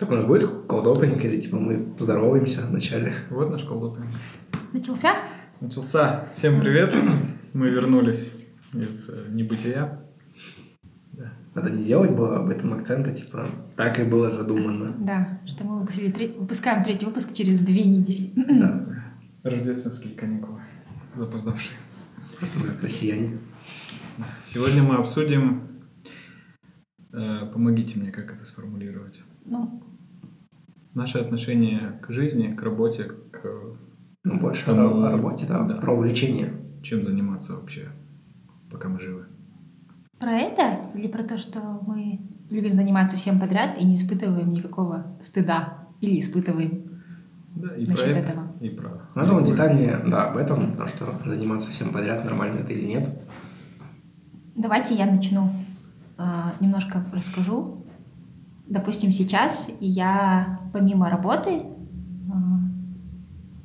Так у нас будет колдопинг или типа мы здороваемся вначале? Вот наш колдопинг. Начался? Начался. Всем привет. Мы вернулись из э, небытия. Да. Надо не делать было об этом акцента, типа так и было задумано. Да, что мы выпустили три- выпускаем третий выпуск через две недели. Да. Рождественские каникулы. Запоздавшие. Просто мы как россияне. Сегодня мы обсудим... э, помогите мне, как это сформулировать. Ну, Наше отношение к жизни, к работе, к Ну, больше Тому- о, работе, да, да. про увлечение. чем заниматься вообще, пока мы живы. про это или про то, что мы любим заниматься всем подряд и не испытываем никакого стыда? Или испытываем? Да, и про это, этого. и про... Ну, думаю, детальнее, да, об этом, потому что заниматься всем подряд, нормально это или нет. Давайте я начну. А, Немножко расскажу. Допустим, сейчас я помимо работы а,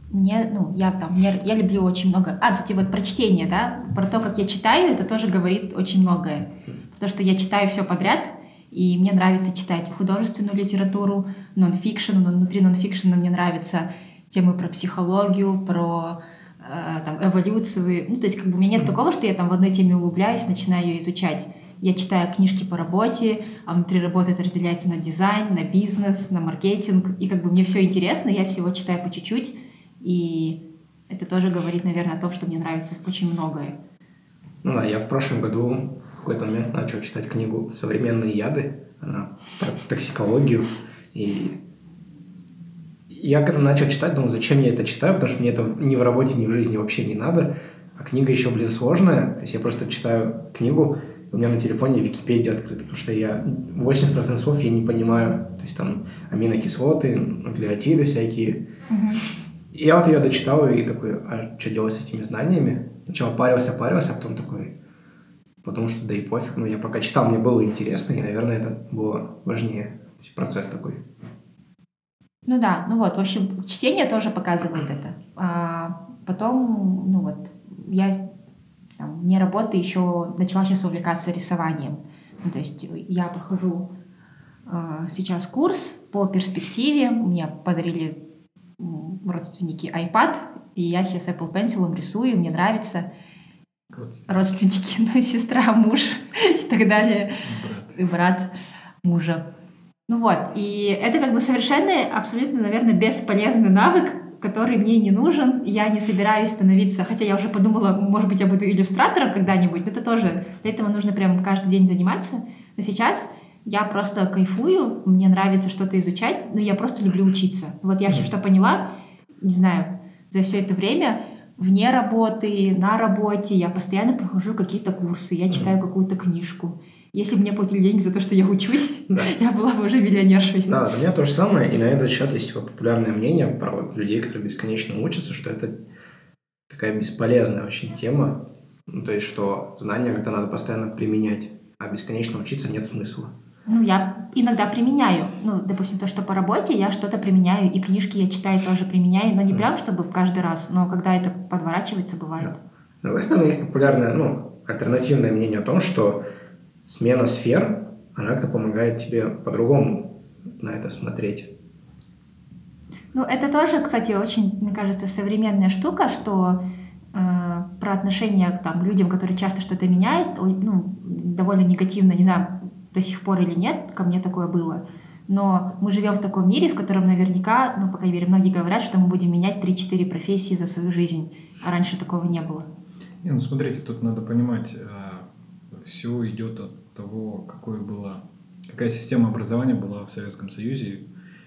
мне, ну, я там, мне- я люблю очень много. А, кстати, вот про чтение, да, про то, как я читаю, это тоже говорит очень многое. Потому что я читаю все подряд, и мне нравится читать художественную литературу, нон-фикшн, но внутри нон-фикшена мне нравятся темы про психологию, про э, там, эволюцию. Ну, то есть, как бы у меня нет такого, что я там в одной теме углубляюсь, начинаю ее изучать. Я читаю книжки по работе, а внутри работы это разделяется на дизайн, на бизнес, на маркетинг. И как бы мне все интересно, я всего читаю по чуть-чуть. И это тоже говорит, наверное, о том, что мне нравится очень многое. Ну да, я в прошлом году в какой-то момент начал читать книгу «Современные яды», она про токсикологию, и я когда начал читать, думал, зачем я это читаю, потому что мне это ни в работе, ни в жизни вообще не надо, а книга еще, блин, сложная, то есть я просто читаю книгу, у меня на телефоне Википедия открыта, потому что я 80% слов я не понимаю, то есть там аминокислоты, нуклеотиды всякие, и я вот ее дочитал и такой, а что делать с этими знаниями? Сначала парился, парился, а потом такой, потому что да и пофиг. Но я пока читал, мне было интересно, и, наверное, это было важнее. Процесс такой. Ну да, ну вот, в общем, чтение тоже показывает это. А потом, ну вот, я там, вне работы еще начала сейчас увлекаться рисованием. Ну, то есть я прохожу а, сейчас курс по перспективе. Мне подарили родственники iPad, и я сейчас Apple Pencil рисую, мне нравится. Родственник, Родственники, ну, сестра, муж и так далее брат. и брат мужа. Ну вот, и это как бы совершенно, абсолютно, наверное, бесполезный навык, который мне не нужен. Я не собираюсь становиться, хотя я уже подумала, может быть, я буду иллюстратором когда-нибудь, но это тоже, для этого нужно прям каждый день заниматься. Но сейчас я просто кайфую, мне нравится что-то изучать, но я просто люблю учиться. Вот я что поняла, не знаю, за все это время вне работы, на работе я постоянно прохожу какие-то курсы, я читаю какую-то книжку. Если бы мне платили деньги за то, что я учусь, Да. я была бы уже миллионершей. Да, у меня то же самое, и на этот счет есть типа, популярное мнение про вот людей, которые бесконечно учатся, что это такая бесполезная очень тема. Ну, то есть, что знания как-то надо постоянно применять, а бесконечно учиться нет смысла. Ну, я иногда применяю. Ну, допустим, то, что по работе, я что-то применяю, и книжки я читаю тоже применяю, но не прям, чтобы каждый раз, но когда это подворачивается, бывает. С другой стороны, есть популярное, ну, альтернативное мнение о том, что смена сфер, она как-то помогает тебе по-другому на это смотреть. Ну, это тоже, кстати, очень, мне кажется, современная штука, что э, про отношения к там, людям, которые часто что-то меняют, ну, довольно негативно, не знаю, до сих пор или нет, ко мне такое было. Но мы живем в таком мире, в котором наверняка, ну, по крайней мере, многие говорят, что мы будем менять 3-4 профессии за свою жизнь, а раньше такого не было. Не, ну смотрите, тут надо понимать, все идет от того, какое было, какая система образования была в Советском Союзе,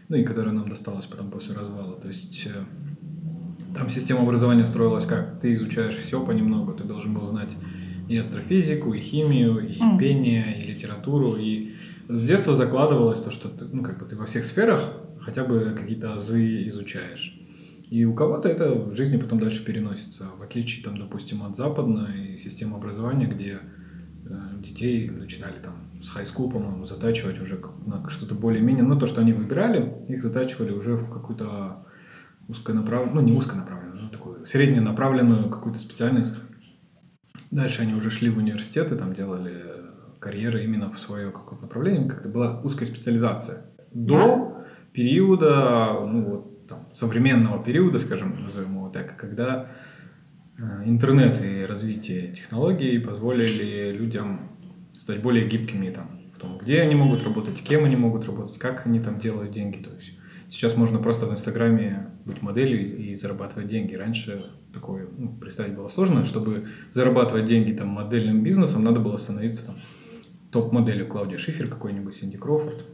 ну и которая нам досталась потом после развала. То есть э, там система образования строилась как? Ты изучаешь все понемногу, ты должен был знать и астрофизику, и химию, и Мгм. пение, и литературу, и с детства закладывалось то, что ты, ну, как бы ты во всех сферах хотя бы какие-то азы изучаешь. И у кого-то это в жизни потом дальше переносится, в отличие, там, допустим, от западной системы образования, где детей начинали там с high school, по-моему, затачивать уже на что-то более-менее, ну, то, что они выбирали, их затачивали уже в какую-то узконаправленную, ну, не узконаправленную, но такую средненаправленную какую-то специальность. Дальше они уже шли в университеты, там делали карьеры именно в свое какое-то направление, как-то была узкая специализация. До периода, ну вот там, современного периода, скажем, назовем его так, когда э, интернет и развитие технологий позволили людям стать более гибкими там, в том, где они могут работать, кем они могут работать, как они там делают деньги. То есть сейчас можно просто в Инстаграме быть моделью и зарабатывать деньги. Раньше такое ну, представить было сложно. Чтобы зарабатывать деньги там модельным бизнесом, надо было становиться там топ-моделью Клаудия Шифер какой-нибудь, Синди Крофорд.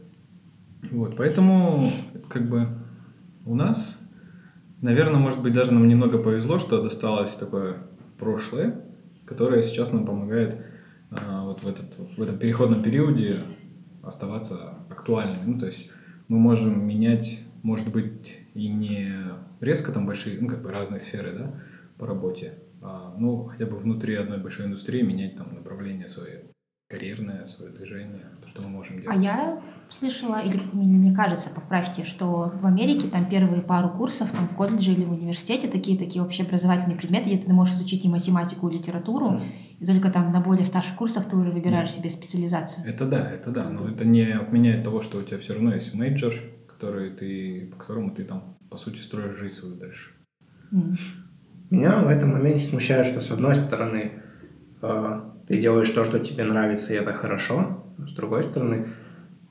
Вот, поэтому как бы у нас, наверное, может быть, даже нам немного повезло, что досталось такое прошлое, которое сейчас нам помогает а, вот в, этот, в этом переходном периоде оставаться актуальными. Ну, то есть мы можем менять, может быть, и не резко там большие, ну, как бы разные сферы, да, по работе, а, ну, хотя бы внутри одной большой индустрии менять там направление свое карьерное, свое движение, то, что мы можем делать. А я слышала, или мне кажется, поправьте, что в Америке там первые пару курсов там, в колледже или в университете такие такие общеобразовательные предметы, где ты можешь изучить и математику, и литературу, mm. и только там на более старших курсах ты уже выбираешь mm. себе специализацию. Это да, это да, но это не отменяет того, что у тебя все равно есть major, который ты, по которому ты там, по сути, строишь жизнь свою дальше. Mm. Меня в этом моменте смущает, что с одной стороны э, ты делаешь то, что тебе нравится, и это хорошо, но с другой стороны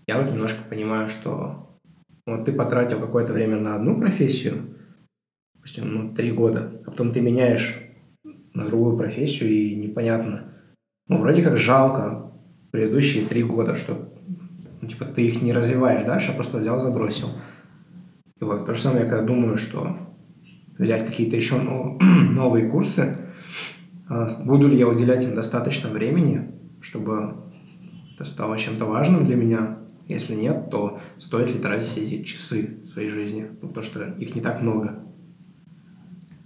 я вот немножко понимаю, что вот ты потратил какое-то время на одну профессию, допустим, ну, три года, а потом ты меняешь на другую профессию, и непонятно. Ну, вроде как жалко предыдущие три года, что ну, типа ты их не развиваешь дальше, а просто взял, забросил. И вот то же самое, я когда думаю, что взять какие-то еще новые курсы, буду ли я уделять им достаточно времени, чтобы это стало чем-то важным для меня, если нет, то стоит ли тратить эти часы своей жизни, ну, потому что их не так много.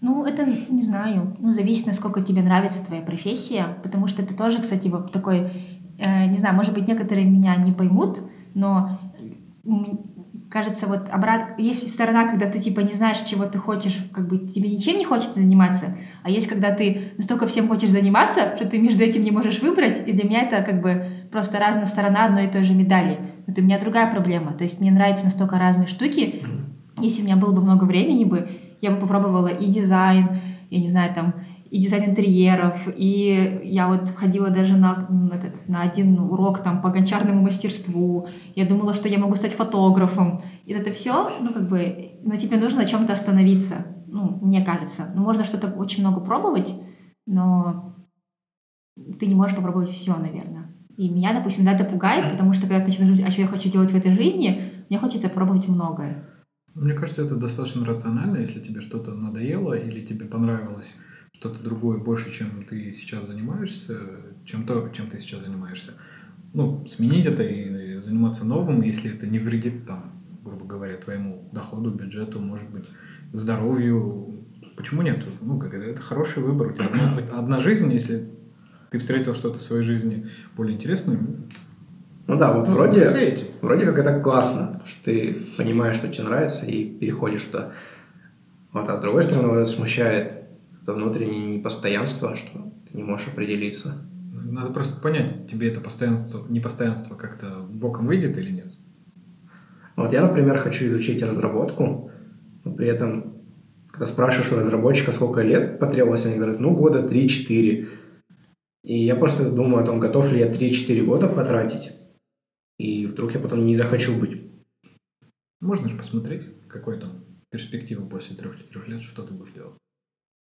Ну, это, не знаю, ну, зависит, насколько тебе нравится твоя профессия, потому что это тоже, кстати, вот такой, э, не знаю, может быть, некоторые меня не поймут, но кажется, вот обратно, есть сторона, когда ты типа не знаешь, чего ты хочешь, как бы тебе ничем не хочется заниматься, а есть, когда ты настолько всем хочешь заниматься, что ты между этим не можешь выбрать, и для меня это как бы просто разная сторона одной и той же медали. Вот у меня другая проблема, то есть мне нравятся настолько разные штуки, если у меня было бы много времени бы, я бы попробовала и дизайн, я не знаю, там, и дизайн интерьеров, и я вот ходила даже на, этот, на один урок там по гончарному мастерству, я думала, что я могу стать фотографом, и это все, ну как бы, но тебе нужно на чем-то остановиться, ну, мне кажется. Ну, можно что-то очень много пробовать, но ты не можешь попробовать все, наверное. И меня, допустим, да, это пугает, потому что когда ты начинаешь а что я хочу делать в этой жизни, мне хочется пробовать многое. Мне кажется, это достаточно рационально, если тебе что-то надоело или тебе понравилось что-то другое больше, чем ты сейчас занимаешься, чем то, чем ты сейчас занимаешься. Ну, сменить это и заниматься новым, если это не вредит там, грубо говоря, твоему доходу, бюджету, может быть, здоровью. Почему нет? Ну, как это, это хороший выбор. У тебя одна, одна жизнь, если ты встретил что-то в своей жизни более интересное. Ну да, вот ну, вроде, вроде как это классно, что ты понимаешь, что тебе нравится, и переходишь туда. Вот, а с другой стороны, вот это смущает это внутреннее непостоянство, что ты не можешь определиться. Надо просто понять, тебе это постоянство, непостоянство как-то боком выйдет или нет. Вот я, например, хочу изучить разработку, но при этом, когда спрашиваешь у разработчика, сколько лет потребовалось, они говорят, ну, года 3-4. И я просто думаю о том, готов ли я 3-4 года потратить, и вдруг я потом не захочу быть. Можно же посмотреть, какой там перспектива после 3-4 лет, что ты будешь делать.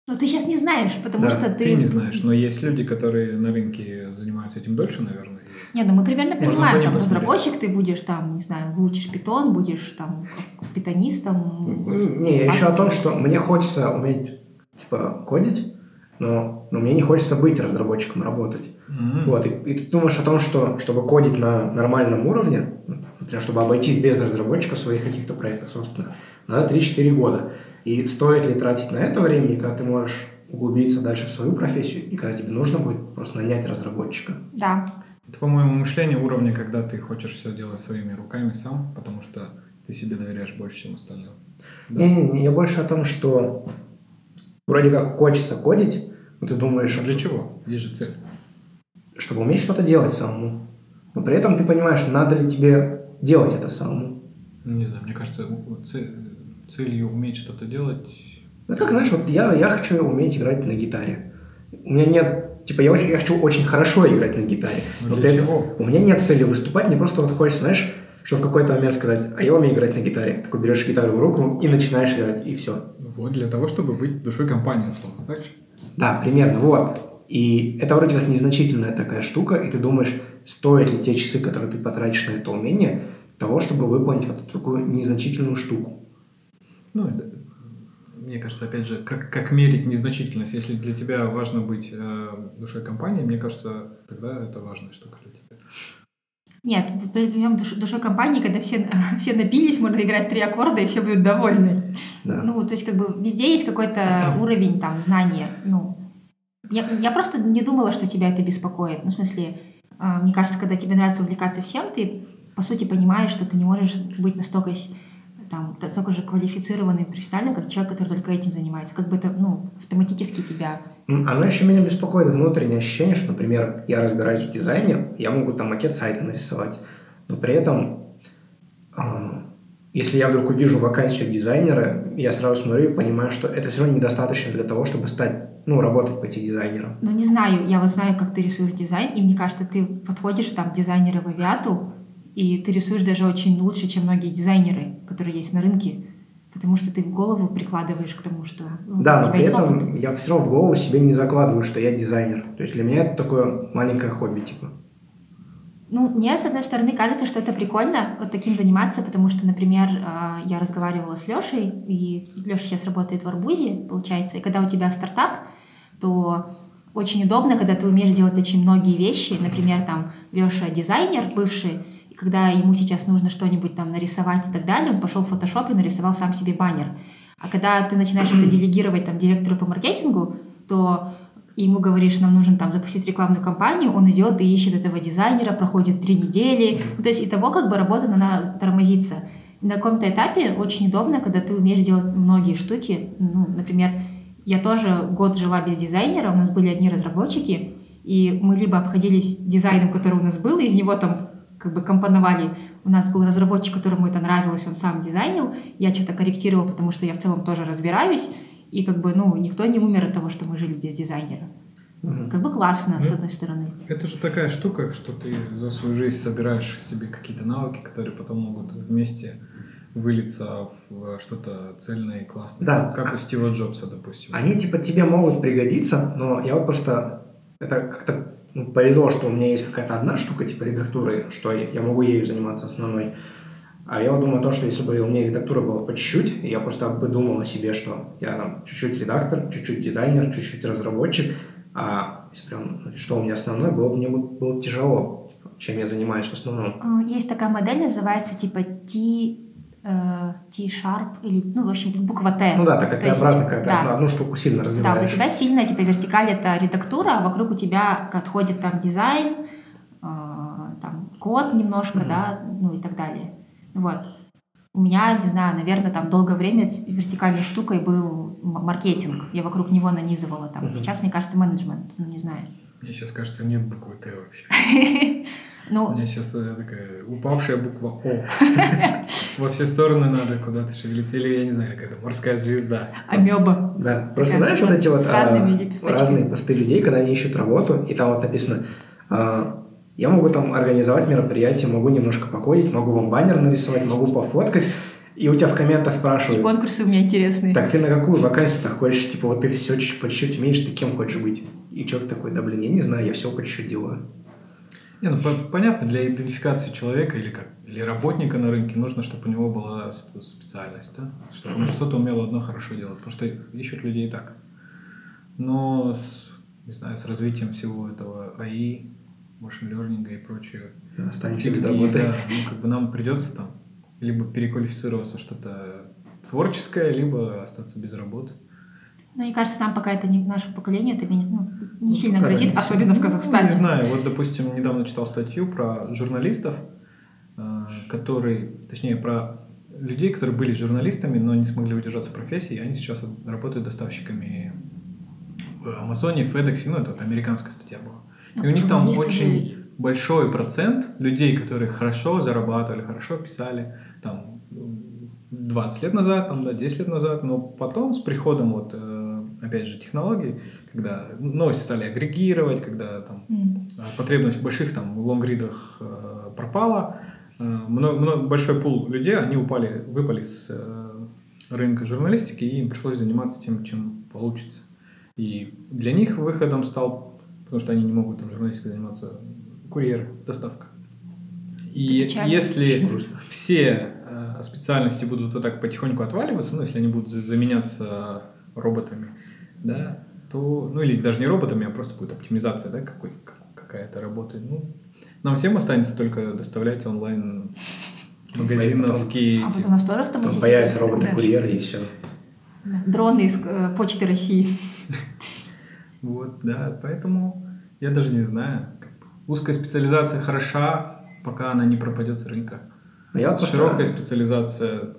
Но ты сейчас не знаешь, потому да, что ты... ты не знаешь, но есть люди, которые на рынке занимаются этим дольше, наверное. Не, ну мы примерно понимаем, там, разработчик ты будешь, там, не знаю, выучишь питон, будешь там питонистом. Не, я еще о том, что мне хочется уметь, типа, кодить, но, но мне не хочется быть разработчиком, работать. Mm-hmm. Вот, и, и ты думаешь о том, что чтобы кодить на нормальном уровне, например, чтобы обойтись без разработчика в своих каких-то проектах собственно, надо 3-4 года. И стоит ли тратить на это времени, когда ты можешь углубиться дальше в свою профессию, и когда тебе нужно будет просто нанять разработчика? Да. Это, по-моему, мышление уровня, когда ты хочешь все делать своими руками сам, потому что ты себе доверяешь больше, чем остальным. Да? Не, не, не, я больше о том, что вроде как хочется кодить, но ты думаешь... А для чего? Есть же цель. Чтобы уметь что-то делать самому. Но при этом ты понимаешь, надо ли тебе делать это самому. Не знаю, мне кажется, цель, целью уметь что-то делать... Ну, как, знаешь, вот я, я хочу уметь играть на гитаре. У меня нет... Типа, я, очень, я хочу очень хорошо играть на гитаре. Но но для чего? У меня нет цели выступать, мне просто вот хочется, знаешь, что в какой-то момент сказать, а я умею играть на гитаре. Такой берешь гитару в руку и начинаешь играть, и все. Вот для того, чтобы быть душой компании, условно, так же? Да, примерно, вот. И это вроде как незначительная такая штука, и ты думаешь, стоят ли те часы, которые ты потратишь на это умение, того, чтобы выполнить вот такую незначительную штуку. Ну, мне кажется, опять же, как, как мерить незначительность? Если для тебя важно быть э, душой компании, мне кажется, тогда это важная штука для тебя. Нет, примем душ, душой компании, когда все, все напились, можно играть три аккорда, и все будут довольны. Да. Ну, то есть, как бы, везде есть какой-то уровень там знания. Ну, я, я просто не думала, что тебя это беспокоит. Ну, в смысле, а, мне кажется, когда тебе нравится увлекаться всем, ты, по сути, понимаешь, что ты не можешь быть настолько, там, настолько же квалифицированным профессионалом, как человек, который только этим занимается. Как бы это, ну, автоматически тебя... Оно еще меня беспокоит внутреннее ощущение, что, например, я разбираюсь в дизайне, я могу там макет сайта нарисовать, но при этом, а, если я вдруг увижу вакансию дизайнера, я сразу смотрю и понимаю, что это все равно недостаточно для того, чтобы стать, ну, работать пойти дизайнером. Ну, не знаю, я вот знаю, как ты рисуешь дизайн, и мне кажется, ты подходишь там дизайнеры в авиату, и ты рисуешь даже очень лучше, чем многие дизайнеры, которые есть на рынке, потому что ты в голову прикладываешь к тому, что ну, Да, но при этом опыт. я все равно в голову себе не закладываю, что я дизайнер. То есть для меня это такое маленькое хобби, типа. Ну, мне, с одной стороны, кажется, что это прикольно вот таким заниматься, потому что, например, а, я разговаривала с Лешей, и Леша сейчас работает в Арбузе, получается, и когда у тебя стартап, то очень удобно, когда ты умеешь делать очень многие вещи. Например, там Леша дизайнер бывший, когда ему сейчас нужно что-нибудь там нарисовать и так далее, он пошел в фотошоп и нарисовал сам себе баннер. А когда ты начинаешь это делегировать там директору по маркетингу, то ему говоришь, нам нужно там запустить рекламную кампанию, он идет и ищет этого дизайнера, проходит три недели. Ну, то есть и того как бы работа она тормозится. На каком-то этапе очень удобно, когда ты умеешь делать многие штуки. Ну, например, я тоже год жила без дизайнера, у нас были одни разработчики, и мы либо обходились дизайном, который у нас был, из него там как бы компоновали. У нас был разработчик, которому это нравилось, он сам дизайнил, я что-то корректировал, потому что я в целом тоже разбираюсь, и как бы, ну, никто не умер от того, что мы жили без дизайнера. Мгм. Как бы классно, с Ну, одной стороны. Это же такая штука, что ты за свою жизнь собираешь себе какие-то навыки, которые потом могут вместе вылиться в что-то цельное и классное. Да. Как у Стива Джобса, допустим. Они типа тебе могут пригодиться, но я вот просто это как-то повезло, что у меня есть какая-то одна штука типа редактуры, что я могу ею заниматься основной. А я вот думаю то, что если бы у меня редактура была по чуть-чуть, я просто бы думал о себе, что я там чуть-чуть редактор, чуть-чуть дизайнер, чуть-чуть разработчик, а если прям, ну, что у меня основное, было бы мне бы- было бы тяжело, чем я занимаюсь в основном. А, Есть такая модель, называется типа T, T-sharp, или, ну, в общем, буква Т. Ну да, такая То есть, Т-образная какая-то, да. одну- штуку сильно Да, развиваешь. вот у тебя сильная типа вертикаль это редактура, а вокруг у тебя отходит там дизайн, э, там код немножко, Мгм. да, ну и так далее. Вот. У меня, не знаю, наверное, там долгое время с вертикальной штукой был маркетинг. Я вокруг него нанизывала там. Мгм. Сейчас, мне кажется, менеджмент. Ну, не знаю. Мне сейчас кажется, нет буквы Т вообще. У Ну, меня сейчас такая упавшая буква О. Во все стороны надо куда-то шевелиться. Или, я не знаю, какая-то морская звезда. амеба. Да, просто знаешь вот эти вот с разными а, разные посты людей, когда они ищут работу, и там вот написано, а, я могу там организовать мероприятие, могу немножко покодить, могу вам баннер нарисовать, могу пофоткать, и у тебя в комментах И спрашивают, конкурсы у меня интересные. так ты на какую вакансию так хочешь, типа вот ты все чуть-чуть умеешь, ты кем хочешь быть? И человек такой, да блин, я не знаю, я все по чуть-чуть делаю. Не, ну по- понятно, для идентификации человека или как или работника на рынке нужно, чтобы у него была сп- специальность, да? Чтобы он что-то умел одно хорошо делать, потому что ищут людей так. Но с, не знаю, с развитием всего этого АИ, машин learning и прочее, Да, Останемся без работы. да, ну, как бы нам придется там либо переквалифицироваться что-то творческое, либо остаться без работы. Ну, мне кажется, нам пока это не наше поколение, это меня, ну, не Ну, сильно грозит, не особенно в Ну, Казахстане. не знаю, вот, допустим, недавно читал статью про журналистов, э, которые, точнее, про людей, которые были журналистами, но не смогли удержаться в профессии, и они сейчас работают доставщиками в Амазоне, в FedEx, ну, это вот американская статья была. И у них там очень большой процент людей, которые хорошо зарабатывали, хорошо писали, там, 20 лет назад, там, да, 10 лет назад, но потом с приходом вот, э, опять же, технологий, когда новости стали агрегировать, когда там М. потребность в больших там лонгридах э, пропала, э, много, много- большой пул людей, они упали, выпали с э, рынка журналистики, и им пришлось заниматься тем, чем получится. И для них выходом стал, потому что они не могут там журналистикой заниматься, курьер, доставка. И печально. если все э, специальности будут вот так потихоньку отваливаться, ну, если они будут за- заменяться роботами, да, то, ну, или даже не роботами, а просто будет оптимизация, да, какой, как- какая-то работает. Ну, нам всем останется только доставлять онлайн магазиновские... А вот у нас тоже Потом появятся роботы-курьеры и все. Дроны из э, Почты России. Вот, да, поэтому я даже не знаю. Узкая специализация хороша, пока она не пропадет с рынка. Но я, Широкая специализация,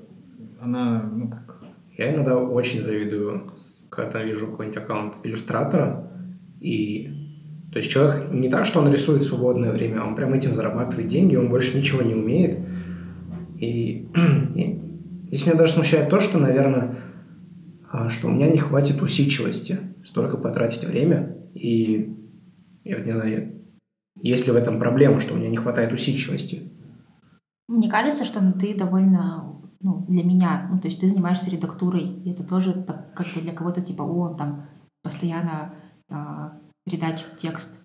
она, ну, как... я иногда очень завидую, когда вижу какой-нибудь аккаунт иллюстратора, и то есть человек не так, что он рисует в свободное время, он прям этим зарабатывает деньги, он больше ничего не умеет. И, и здесь меня даже смущает то, что, наверное, а, что у меня не хватит усидчивости столько потратить время, и я вот не знаю, есть ли в этом проблема, что у меня не хватает усидчивости. Мне кажется, что ты довольно, ну, для меня, ну, то есть ты занимаешься редактурой, и это тоже так, как бы для кого-то типа, о, он там постоянно а, передачит текст.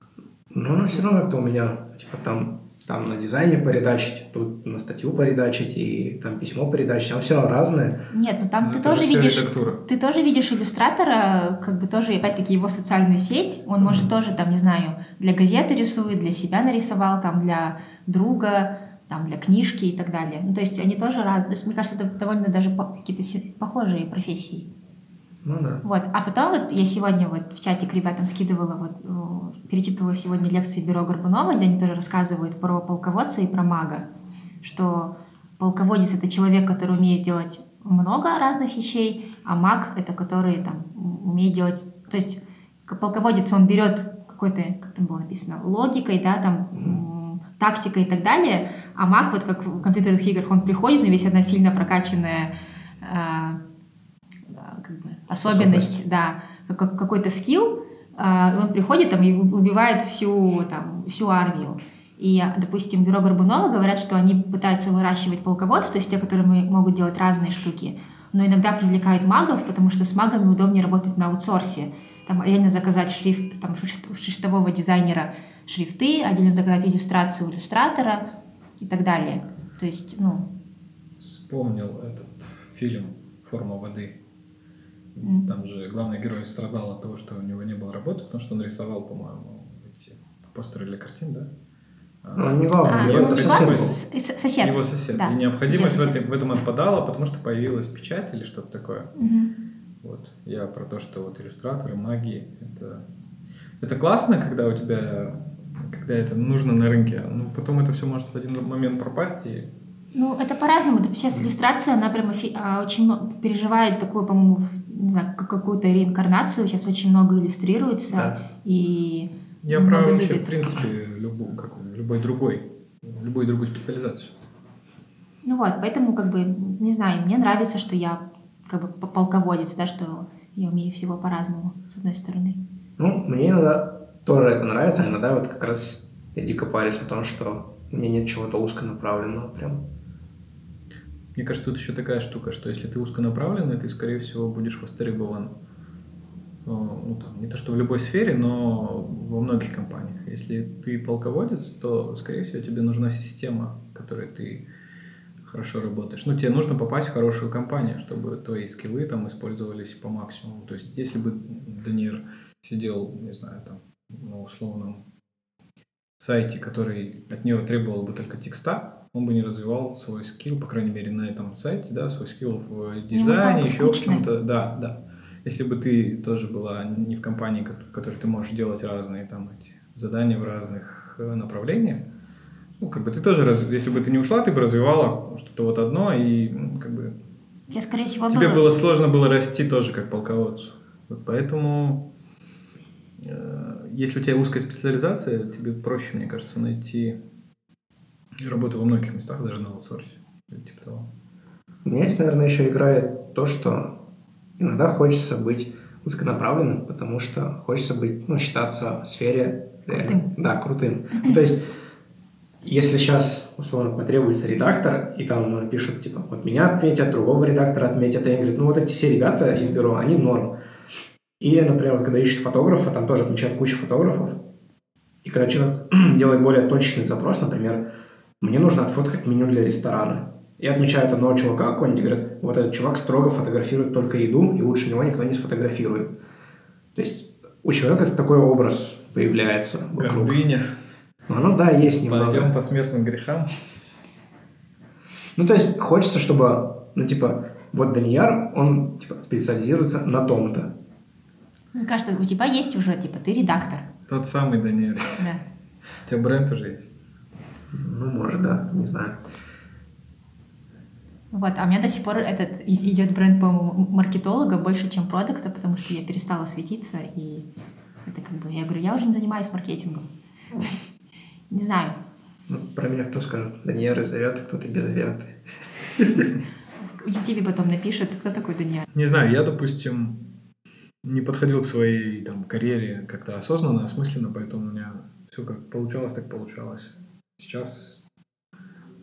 Но оно все равно как-то у меня, типа, там, там на дизайне поредачить, тут на статью поредачить и там письмо поредачить, оно все равно разное. Нет, ну там ну, ты тоже видишь, редактура. ты тоже видишь иллюстратора, как бы тоже, опять-таки, его социальную сеть, он может тоже, там, не знаю, для газеты рисует, для себя нарисовал, там, для друга, там, для книжки и так далее. Ну, то есть они тоже разные. То есть, мне кажется, это довольно даже какие-то похожие профессии. Ну да. Вот. А потом вот я сегодня вот в чатик ребятам скидывала, вот перечитывала сегодня лекции Бюро Горбунова, где они тоже рассказывают про полководца и про мага, что полководец — это человек, который умеет делать много разных вещей, а маг — это который там умеет делать... То есть полководец, он берет какой-то, как там было написано, логикой, да, там, м, тактикой и так далее, а маг, вот как в компьютерных играх, он приходит, но весь одна сильно прокачанная а, как бы особенность, да, как- какой-то скилл, а, он приходит там и убивает всю, там, всю армию. И, допустим, бюро Горбунова говорят, что они пытаются выращивать полководцев, то есть те, которые могут делать разные штуки, но иногда привлекают магов, потому что с магами удобнее работать на аутсорсе. Там отдельно заказать шрифт, там, шрифтового дизайнера шрифты, отдельно заказать иллюстрацию иллюстратора и так далее. То есть, ну, Вспомнил этот фильм «Форма воды». М. Там же главный герой страдал от того, что у него не было работы, потому что он рисовал, по-моему, эти постеры для картин, да? А, Ну, не главный а, герой, это не сосед главный, был. с- с- сосед. Его сосед. Да. И необходимость в, Его этой- сосед. в этом отпадала, потому что появилась печать или что-то такое. Мгм. Вот. Я про то, что вот иллюстраторы, маги, это, это классно, когда у тебя, когда это нужно на рынке, но потом это все может в один момент пропасть, и Ну, это по-разному. Да, Сейчас иллюстрация, она прям офи- а, очень много переживает такую, по-моему, не знаю, как- какую-то реинкарнацию. Сейчас очень много иллюстрируется. Да. И я про вообще, любит. в принципе, любую, как, любой другой, любую другую специализацию. Ну вот, поэтому, как бы, не знаю, мне нравится, что я как бы полководец, да, что я умею всего по-разному, с одной стороны. Ну, мне иногда тоже это нравится, а иногда вот как раз я дико парюсь о том, что меня нет чего-то узконаправленного прям. Мне кажется, тут еще такая штука, что если ты узконаправленный, ты, скорее всего, будешь востребован э, ну, там, не то что в любой сфере, но во многих компаниях. Если ты полководец, то, скорее всего, тебе нужна система, в которой ты хорошо работаешь. Ну, тебе нужно попасть в хорошую компанию, чтобы твои скиллы там использовались по максимуму. То есть, если бы Даниэр сидел, не знаю, там, на условном сайте, который от него требовал бы только текста, он бы не развивал свой скилл, по крайней мере, на этом сайте, да, свой скилл в стало дизайне, еще в чем-то. Да, да. Если бы ты тоже была не в компании, ко- в которой ты можешь делать разные там эти задания в разных э, направлениях, ну, как бы ты тоже, раз- если бы ты не ушла, ты бы развивала что-то вот одно, и как бы Я, скорее всего, тебе была- было сложно было расти тоже как полководцу. Вот поэтому, э, если у тебя узкая специализация, тебе проще, мне кажется, найти работу во многих местах, даже на аутсорсе. Типа того. меня есть, наверное, еще играет то, что иногда хочется быть узконаправленным, потому что хочется быть, ну, считаться в сфере... Крутым. Да, крутым. Ну, то есть, если сейчас, условно, потребуется редактор, и там пишут, типа, вот меня отметят, другого редактора отметят, и они говорят, ну, вот эти все ребята из бюро, они норм. Или, например, вот когда ищут фотографа, там тоже отмечают кучу фотографов, и когда человек делает более точный запрос, например, мне нужно отфоткать меню для ресторана, и отмечают одного чувака какого-нибудь, говорят, вот этот чувак строго фотографирует только еду, и лучше него никто не сфотографирует. То есть у человека такой образ появляется вокруг. Гордыня. Ну, оно, да, есть немного. Пойдем по смертным грехам. Ну, то есть хочется, чтобы, ну, типа, вот Данияр, он, типа, специализируется на том-то. Мне кажется, у тебя есть уже, типа, ты редактор. Тот самый Даниэль. Да. У тебя бренд уже есть. Ну, может, да, не знаю. Вот, а у меня до сих пор этот идет бренд, по-моему, маркетолога больше, чем продукта, потому что я перестала светиться, и это как бы, я говорю, я уже не занимаюсь маркетингом. Не знаю. Ну, про меня кто скажет? Данияр из Авиаты, кто-то без Авиаты. В YouTube потом напишут, кто такой Даниэль. Не знаю, я, допустим, не подходил к своей там, карьере как-то осознанно, осмысленно, поэтому у меня все как получалось, так получалось. Сейчас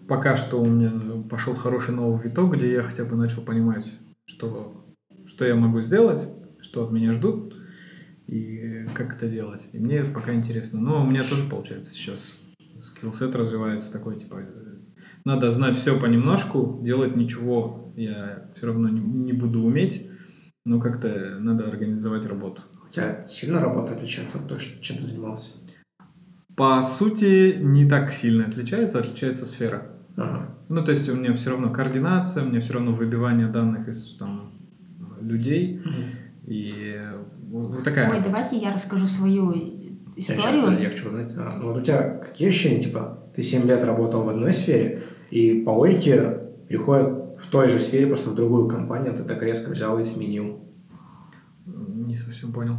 пока что у меня пошел хороший новый виток, где я хотя бы начал понимать, что, что я могу сделать, что от меня ждут и как это делать. И мне это пока интересно. Но у меня тоже получается сейчас скиллсет развивается такой, типа, надо знать все понемножку, делать ничего я все равно не, не буду уметь, но как-то надо организовать работу. У тебя сильно работа отличается от той, что- чем ты занимался? По сути, не так сильно отличается, отличается сфера. Ага. Ну, то есть у меня все равно координация, у меня все равно выбивание данных из там, людей. И вот вот такая. Ой, давайте я расскажу свою Я, щас- историю. я хочу узнать, а, ну вот у тебя какие ощущения, типа, ты 7 лет работал в одной сфере, и по логике переходит в той же сфере, просто в другую компанию, а ты так резко взял и сменил. Не совсем понял.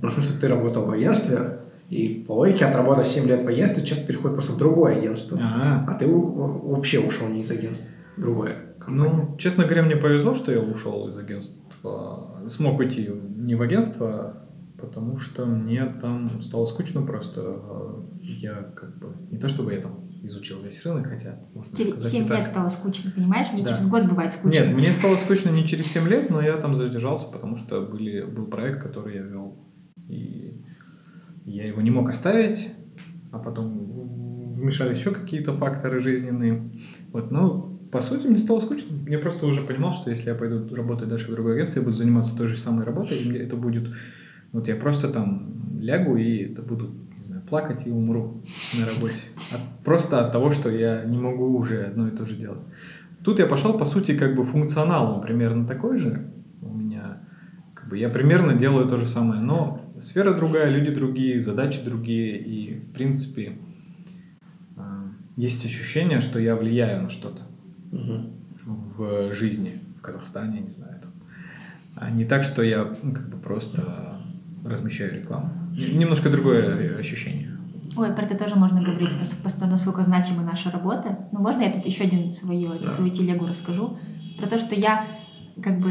Ну, в смысле, ты работал в агентстве, и по логике, отработав 7 лет в агентстве, часто переходит просто в другое агентство. А, А ты у- вообще ушел не из агентства, другое. компания. ну, честно говоря, мне повезло, что я ушел из агентства. Смог уйти не в агентство, потому что мне там стало скучно просто. А Я как бы, не то чтобы я там изучил весь рынок, хотя можно Через сказать и 7 так. лет стало скучно, понимаешь? Мне Да. через год бывает скучно. Нет, мне стало скучно не через 7 лет, но я там задержался, потому что были, был проект, который я вел. И я его не мог оставить, а потом вмешались еще какие-то факторы жизненные. Вот, но по сути мне стало скучно. Я просто уже понимал, что если я пойду работать дальше в другое агентство, я буду заниматься той же самой работой, и мне это будет... Вот я просто там лягу и это буду, плакать и умру на работе. От- просто от того, что я не могу уже одно и то же делать. Тут я пошел, по сути, как бы функционал он примерно такой же. У меня, как бы, я примерно делаю то же самое, но сфера другая, люди другие, задачи другие, и, в принципе, а, есть ощущение, что я влияю на что-то Мгм. в жизни, в Казахстане, не знаю, там. А не так, что я ну, как бы просто размещаю рекламу. Немножко другое ощущение. Ой, про это тоже можно говорить, просто- насколько значима наша работа. Ну, можно я тут еще один свою, Да. свою телегу расскажу? Про то, что я как бы,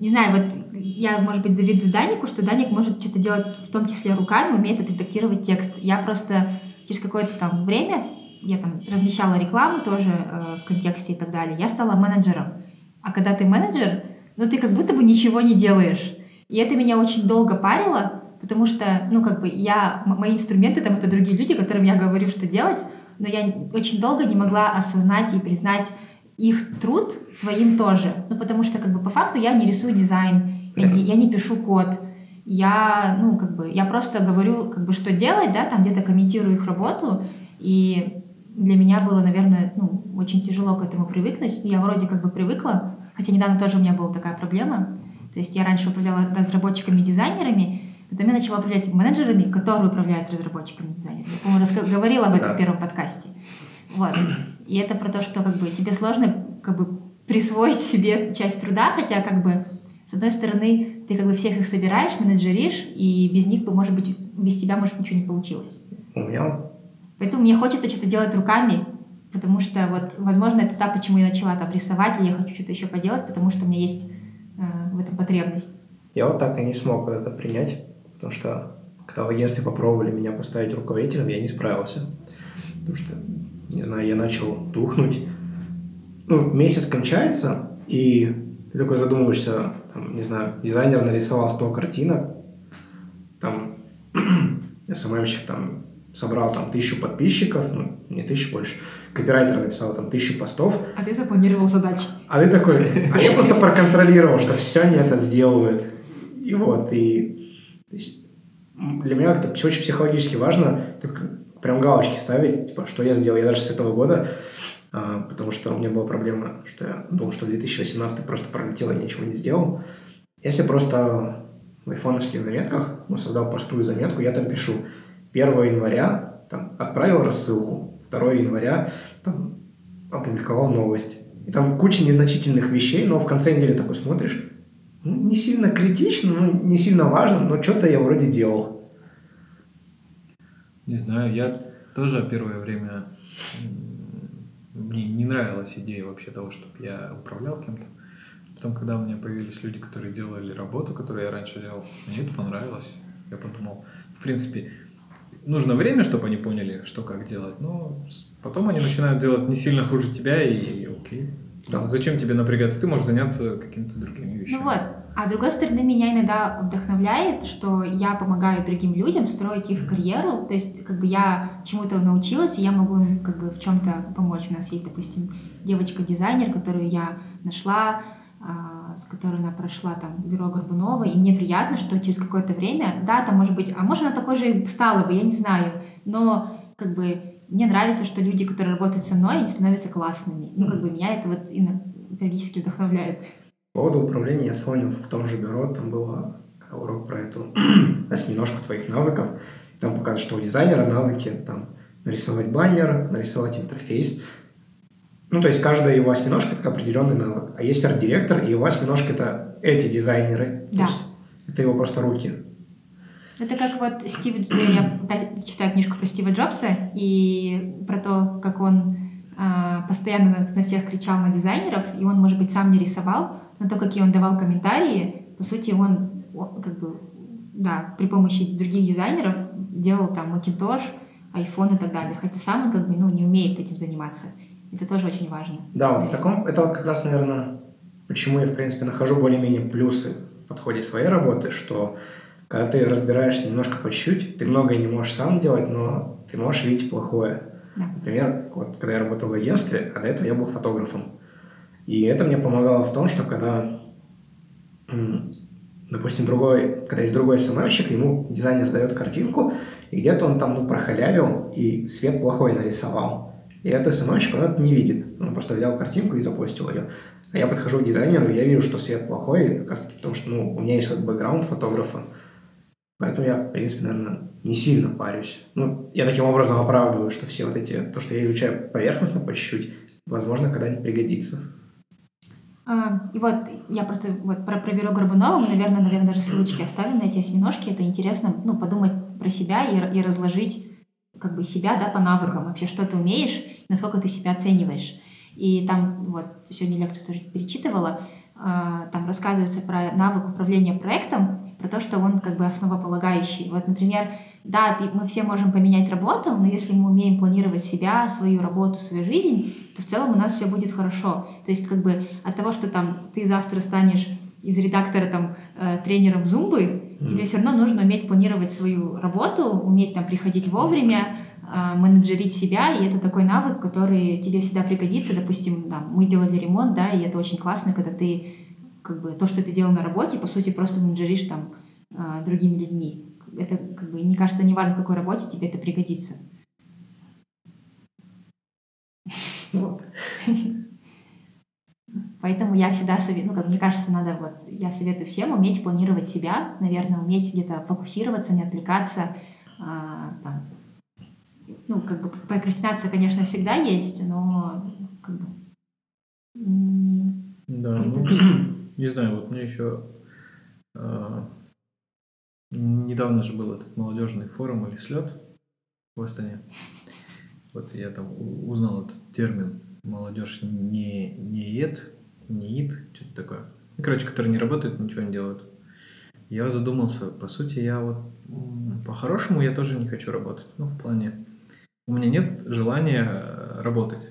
не знаю, вот я, может быть, завидую Данику, что Даник может что-то делать, в том числе руками, умеет отредактировать текст. Я просто через какое-то там время, я там размещала рекламу тоже э, в контексте и так далее, я стала менеджером. А когда ты менеджер, ну ты как будто бы ничего не делаешь. И это меня очень долго парило, потому что, ну, как бы я, мои инструменты там это другие люди, которым я говорю, что делать, но я очень долго не могла осознать и признать их труд своим тоже. Ну, потому что, как бы, по факту я не рисую дизайн, я я не пишу код, я, ну, как бы, я просто говорю, как бы, что делать, да, там где-то комментирую их работу, и для меня было, наверное, ну, очень тяжело к этому привыкнуть. Я вроде как бы привыкла, хотя недавно тоже у меня была такая проблема. То есть я раньше управляла разработчиками, дизайнерами, потом я начала управлять менеджерами, которые управляют разработчиками, дизайнерами. Я, по-моему, говорила об этом Да. в первом подкасте. Вот. И это про то, что как бы тебе сложно как бы присвоить себе часть труда, хотя как бы с одной стороны ты как бы всех их собираешь, менеджеришь, и без них бы, может быть, без тебя, может, ничего не получилось. У меня Поэтому мне хочется что-то делать руками, Потому что вот, возможно, это та, почему я начала там рисовать, или я хочу что-то еще поделать, потому что у меня есть в этом потребность. Я вот так и не смог это принять, потому что когда в агентстве попробовали меня поставить руководителем, я не справился. Потому что, не знаю, я начал тухнуть. Ну, месяц кончается, и ты такой задумываешься, там, не знаю, дизайнер нарисовал 100 картинок, там, СММщик там собрал там тысячу подписчиков, ну, не тысячу больше, копирайтер написал там тысячу постов. А ты запланировал задачи. А ты такой, а я просто проконтролировал, что все они это сделают. И вот, и для меня это очень психологически важно, так, прям галочки ставить, типа, что я сделал. Я даже с этого года, а, потому что у меня была проблема, что я думал, что 2018 просто пролетел и ничего не сделал. Себе просто в айфоновских заметках ну, создал простую заметку, я там пишу 1 января там, отправил рассылку, 2 января там, опубликовал новость. И там куча незначительных вещей, но в конце недели такой смотришь, ну, не сильно критично, ну, не сильно важно, но что-то я вроде делал. Не знаю, я тоже первое время мне не нравилась идея вообще того, чтобы я управлял кем-то. Потом, когда у меня появились люди, которые делали работу, которую я раньше делал, мне это понравилось. Я подумал, в принципе, нужно время, чтобы они поняли, что как делать, но потом они начинают делать не сильно хуже тебя, и, и окей. Да. Зачем тебе напрягаться? Ты можешь заняться какими-то другими вещами. Ну вот. А с другой стороны, меня иногда вдохновляет, что я помогаю другим людям строить их карьеру. То есть, как бы я чему-то научилась, и я могу им как бы в чем-то помочь. У нас есть, допустим, девочка-дизайнер, которую я нашла, с которой она прошла там бюро Горбунова, и мне приятно, что через какое-то время, да, там может быть, а может она такой же стала бы, я не знаю, но как бы мне нравится, что люди, которые работают со мной, они становятся классными. Ну, как бы меня это вот периодически вдохновляет. По поводу управления я вспомнил в том же бюро, там был урок про эту осьминожку твоих навыков. Там показывают, что у дизайнера навыки там нарисовать баннер, нарисовать интерфейс. Ну, то есть каждая его осьминожка — это определенный навык. А есть арт-директор, и его осьминожка — это эти дизайнеры. Да. это его просто руки. Это как вот Стив... Я читаю книжку про Стива Джобса и про то, как он э, постоянно на, на всех кричал на дизайнеров, и он, может быть, сам не рисовал, но то, какие он давал комментарии, по сути, он, он как бы, да, при помощи других дизайнеров делал там Macintosh, iPhone и так далее. Хотя сам он как бы, ну, не умеет этим заниматься. Это тоже очень важно. Да, вот в таком, это вот как раз, наверное, почему я, в принципе, нахожу более-менее плюсы в подходе своей работы, что когда ты разбираешься немножко по чуть-чуть, ты многое не можешь сам делать, но ты можешь видеть плохое. Да. Например, вот когда я работал в агентстве, а до этого я был фотографом. И это мне помогало в том, что когда, допустим, другой, когда есть другой СММщик, ему дизайнер сдает картинку, и где-то он там ну, прохалявил и свет плохой нарисовал. И этот СММщик, он это не видит. Он просто взял картинку и запостил ее. А я подхожу к дизайнеру, и я вижу, что свет плохой, как раз таки потому что ну, у меня есть вот бэкграунд фотографа. Поэтому я, в принципе, наверное, не сильно парюсь. Ну, я таким образом оправдываю, что все вот эти, то, что я изучаю поверхностно по чуть-чуть, возможно, когда-нибудь пригодится. А, и вот я просто вот про, про бюро Горбунова, мы, наверное, наверное, даже ссылочки оставим на эти осьминожки. Это интересно, ну, подумать про себя и, и разложить как бы себя, да, по навыкам. Вообще, что ты умеешь, насколько ты себя оцениваешь. И там, вот, сегодня лекцию тоже перечитывала, а, там рассказывается про навык управления проектом, про то, что он как бы основополагающий. Вот, например, да, мы все можем поменять работу, но если мы умеем планировать себя, свою работу, свою жизнь, то в целом у нас все будет хорошо. То есть как бы от того, что там ты завтра станешь из редактора там э, тренером зумбы, тебе все равно нужно уметь планировать свою работу, уметь там приходить вовремя, э, менеджерить себя, и это такой навык, который тебе всегда пригодится. Допустим, там, мы делали ремонт, да, и это очень классно, когда ты как бы то, что ты делал на работе, по сути, просто менеджеришь там а, другими людьми. Это, как бы, мне кажется, не важно, в какой работе тебе это пригодится. Поэтому я всегда советую, ну, как мне кажется, надо вот, я советую всем уметь планировать себя, наверное, уметь где-то фокусироваться, не отвлекаться, а, там, ну, как бы прокрастинация, конечно, всегда есть, но как бы не, да, не ну, Не знаю, вот мне еще э, недавно же был этот молодежный форум или слет в Астане. Вот я там узнал этот термин молодежь не, не ед, не ид, что-то такое. Ну, Короче, которые не работают, ничего не делают. Я задумался, по сути, я вот по-хорошему я тоже не хочу работать. Ну, в плане, у меня нет желания э, работать.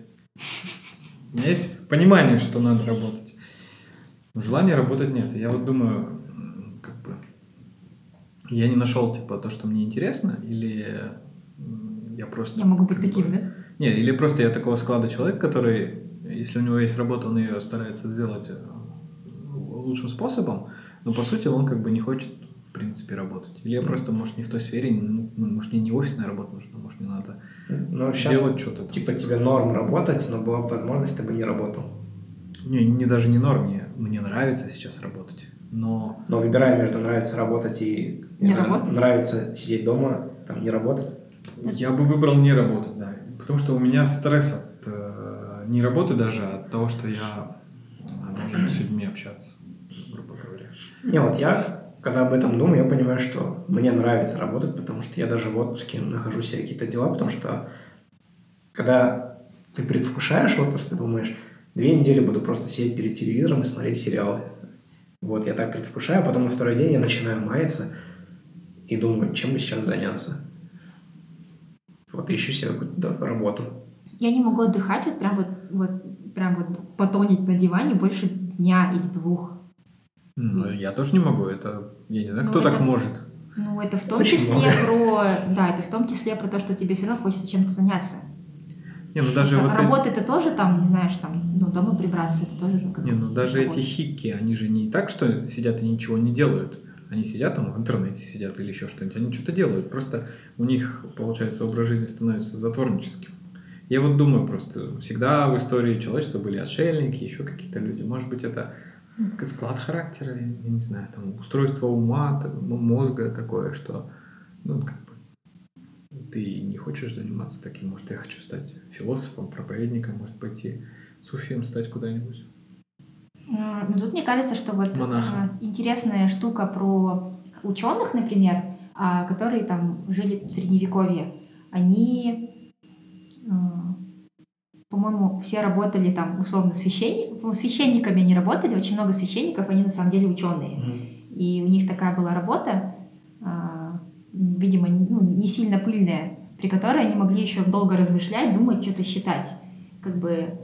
У меня есть понимание, что надо работать. Но желания работать нет. Я вот думаю, как бы, я не нашел, типа, то, что мне интересно, или я просто... Я могу быть таким, бы- да? Не, или просто я такого склада человек, который, если у него есть работа, он ее старается сделать э, лучшим способом, но по сути он как бы не хочет в принципе работать. Или я просто, может, не в той сфере, ну, ну, может, мне не офисная работа нужна, может, мне надо Но сейчас, делать что-то. там. типа, тебе норм работать, но была бы возможность, ты бы не работал. Не, не даже не норм, мне, мне нравится сейчас работать, но Но выбирая между нравится работать и Не знаю, работать? нравится сидеть дома, там, не работать. я бы выбрал не работать, да. Потому что у меня стресс от э, не работы даже, а от того, что я э, должен с людьми общаться, грубо говоря. Не, вот я, когда об этом думаю, я понимаю, что мне нравится работать, потому что я даже в отпуске нахожу себе какие-то дела, потому что когда ты предвкушаешь отпуск, ты думаешь, две недели буду просто сидеть перед телевизором и смотреть сериалы. Вот, я так предвкушаю, а потом на второй день я начинаю маяться и думаю, чем бы сейчас заняться. Вот ищу себе какую-то работу. Я не могу отдыхать вот прям вот, вот прям вот потонить на диване больше дня или двух. Ну, я тоже не могу, это, я не знаю, Ну, кто так это- может. Ну, это в том Очень числе про... Да, это в том числе про то, что тебе все равно хочется чем-то заняться. Не, ну даже Потому вот работа это тоже там, не знаешь, там, ну, дома прибраться, это тоже же как Не, ну даже работа. эти хикки, они же не так, что сидят и ничего не делают. Они сидят там в интернете сидят или еще что-нибудь. Они что-то делают. Просто у них, получается, образ жизни становится затворническим. Я вот думаю просто, всегда в истории человечества были отшельники, еще какие-то люди. Может быть, это склад характера, я не знаю, там устройство ума, там, мозга такое, что ну, как бы, ты не хочешь заниматься таким. Может, я хочу стать философом, проповедником, может пойти суфием стать куда-нибудь. М, ну, Тут мне кажется, что вот Монахом. а, интересная штука про ученых, например, а, которые там жили в средневековье, они, по-моему, все работали там условно священниками, священниками они работали, очень много священников, они на самом деле ученые. И у них такая была работа, а, видимо, ну, не сильно пыльная, при которой они могли еще долго размышлять, думать, что-то считать. Как бы э,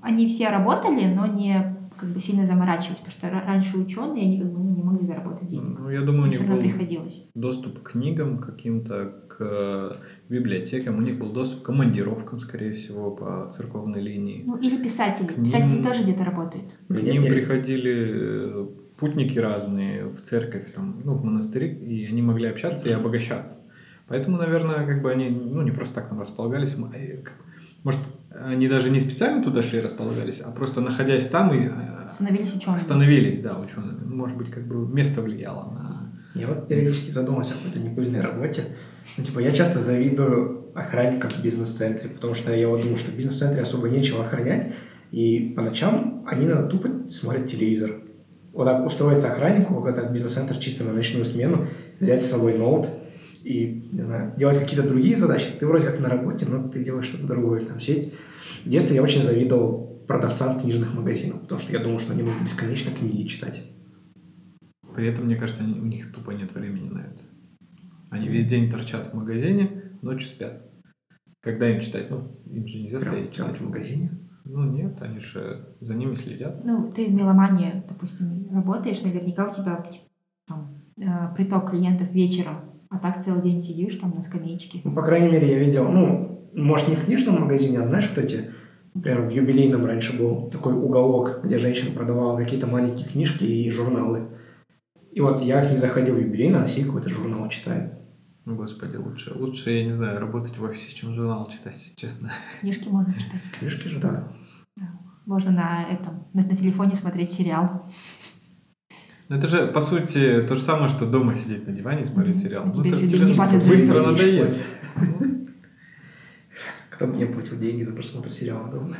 они все работали, но не как бы сильно заморачивались, потому что ра- раньше ученые, они как бы ну, не могли заработать денег. Ну, я думаю, у Им них все равно был приходилось. доступ к книгам каким-то, к э, библиотекам, у них был доступ к командировкам, скорее всего, по церковной линии. Ну, или писатели. К ним- Писатели тоже где-то работают. К ним пере- приходили э, путники разные в церковь, там, ну, в монастыри, и они могли общаться и обогащаться. Поэтому, наверное, как бы они ну, не просто так там располагались. м- э, Может, они даже не специально туда шли и располагались, а просто находясь там и э, Становились учеными. становились, да, учеными. Может быть, как бы место влияло на... Я вот периодически задумался о какой-то непыльной работе. Ну, типа, я часто завидую охранникам в бизнес-центре, потому что я вот думаю, что в бизнес-центре особо нечего охранять, и по ночам они надо тупо смотрят телевизор. Вот так устроиться охраннику в этот бизнес-центр чисто на ночную смену, взять с собой ноут и, не знаю, делать какие-то другие задачи. Ты вроде как на работе, но ты делаешь что-то другое. Там сидеть. В детстве я очень завидовал продавцам книжных магазинах, потому что я думал, что они могут бесконечно книги читать. При этом, мне кажется, они- у них тупо нет времени на это. Они весь день торчат в магазине, ночью спят. Когда им читать? Ну, им же нельзя Прям, стоять читать. в магазине. Ну, нет, они же за ними следят. Ну, ты в меломании, допустим, работаешь, наверняка у тебя там, э, приток клиентов вечером, а так целый день сидишь там на скамеечке. Ну, по крайней мере, я видел, ну, может, не в книжном магазине, а знаешь, вот эти, например, в юбилейном раньше был такой уголок, где женщина продавала какие-то маленькие книжки и журналы. И вот я к ней заходил в юбилейный, она сидит какой-то журнал читает. Ну, господи, лучше, лучше, я не знаю, работать в офисе, чем журнал читать, честно. Книжки можно читать. Книжки же, да. Можно на этом, на, на телефоне смотреть сериал. Ну, это же, по сути, то же самое, что дома сидеть на диване и смотреть сериал. А Ну, тебе же тебе за быстро надоест. Кто мне платил деньги за просмотр сериала дома?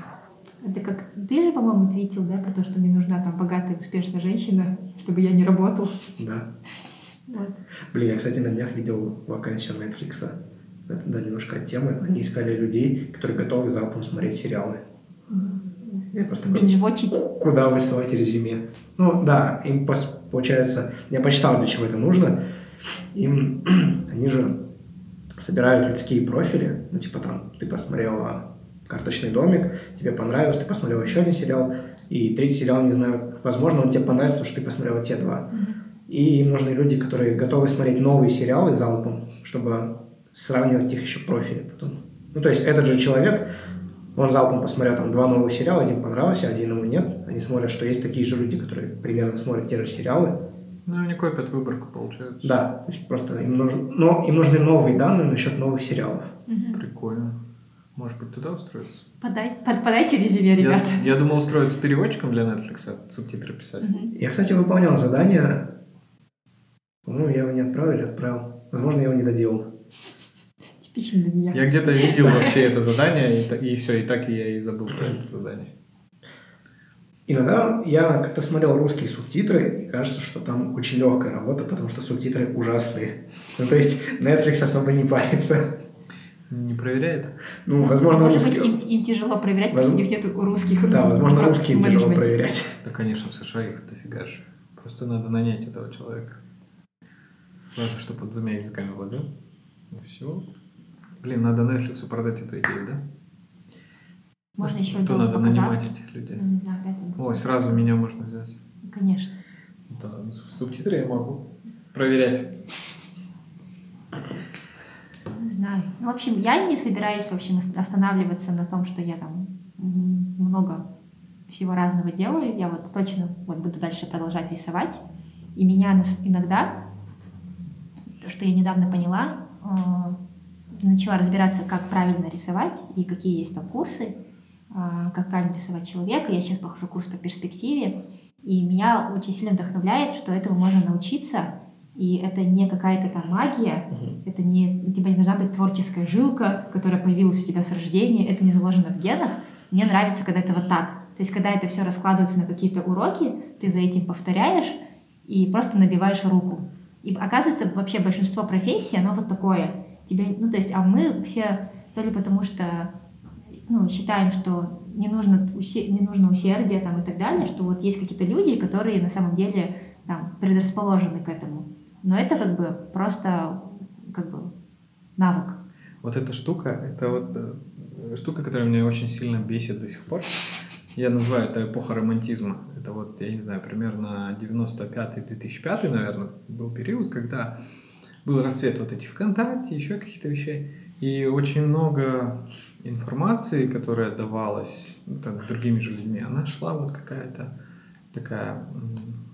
Это как ты же, по-моему, твитил, да, про то, что мне нужна там богатая, успешная женщина, чтобы я не работал. Да. Вот. Блин, я, кстати, на днях видел вакансию Netflix. это да, немножко от темы, они искали людей, которые готовы залпом смотреть сериалы. Я просто такой, Бинж-вотчить. куда высылать резюме. Ну да, им получается, я почитал, для чего это нужно. Им, они же собирают людские профили, ну типа там, ты посмотрела «Карточный домик», тебе понравилось, ты посмотрел еще один сериал, и третий сериал, не знаю, возможно, он тебе понравится, потому что ты посмотрел те два. И им нужны люди, которые готовы смотреть новые сериалы залпом, чтобы сравнивать их еще профили потом. Ну, то есть этот же человек, он залпом посмотрел там два новых сериала, один понравился, один ему нет. Они смотрят, что есть такие же люди, которые примерно смотрят те же сериалы. Ну, они копят выборку, получается. Да, то есть просто им нужны, но им нужны новые данные насчет новых сериалов. Прикольно. Может быть, туда устроиться? Подай, под- подайте резюме, ребят. Я, я думал устроиться переводчиком для Netflix, а субтитры писать. Мгм. Я, кстати, выполнял задание. По-моему, я его не отправил или отправил. Возможно, я его не доделал. Типично Даниэль. Я где-то видел вообще это задание, и, и все, и так и я и забыл про это задание. Иногда я как-то смотрел русские субтитры, и кажется, что там очень легкая работа, потому что субтитры ужасные. Ну, то есть Netflix особо не парится. Не проверяет? Ну, возможно, Может быть, русские... им, им тяжело проверять, Воз- потому что у них нет русских Да, возможно, про- русским тяжело проверять. Да, конечно, в США их дофига же. Просто надо нанять этого человека. Сразу, что под двумя языками владел. И все. Блин, надо Netflix продать эту идею, да? Можно еще То надо нанимать по-казахски. этих людей. Там Ой, сразу меня можно взять. Конечно. Да, ну, суб- субтитры я могу проверять. Не знаю. Ну, в общем, я не собираюсь, в общем, ос- останавливаться на том, что я там много всего разного делаю. Я вот точно вот буду дальше продолжать рисовать. И меня иногда, то, что я недавно поняла, э, начала разбираться, как правильно рисовать и какие есть там курсы, как правильно рисовать человека. Я сейчас прохожу курс по перспективе, и меня очень сильно вдохновляет, что этому можно научиться, и это не какая-то там магия, это не, у тебя не должна быть творческая жилка, которая появилась у тебя с рождения, это не заложено в генах. Мне нравится, когда это вот так. То есть, когда это все раскладывается на какие-то уроки, ты за этим повторяешь и просто набиваешь руку. И оказывается, вообще большинство профессий, оно вот такое. Тебе, ну, то есть, а мы все то ли потому что ну, считаем, что не нужно, усе- не нужно усердие там, и так далее, что вот есть какие-то люди, которые на самом деле там, предрасположены к этому. Но это как бы просто как бы навык. Вот эта штука, это вот э, штука, которая меня очень сильно бесит до сих пор. Я называю это эпоха романтизма. Это вот, я не знаю, примерно 95-2005, наверное, был период, когда был расцвет вот этих ВКонтакте, еще каких-то вещей. И очень много информации, которая давалась ну, там, другими же людьми, она шла вот какая-то такая,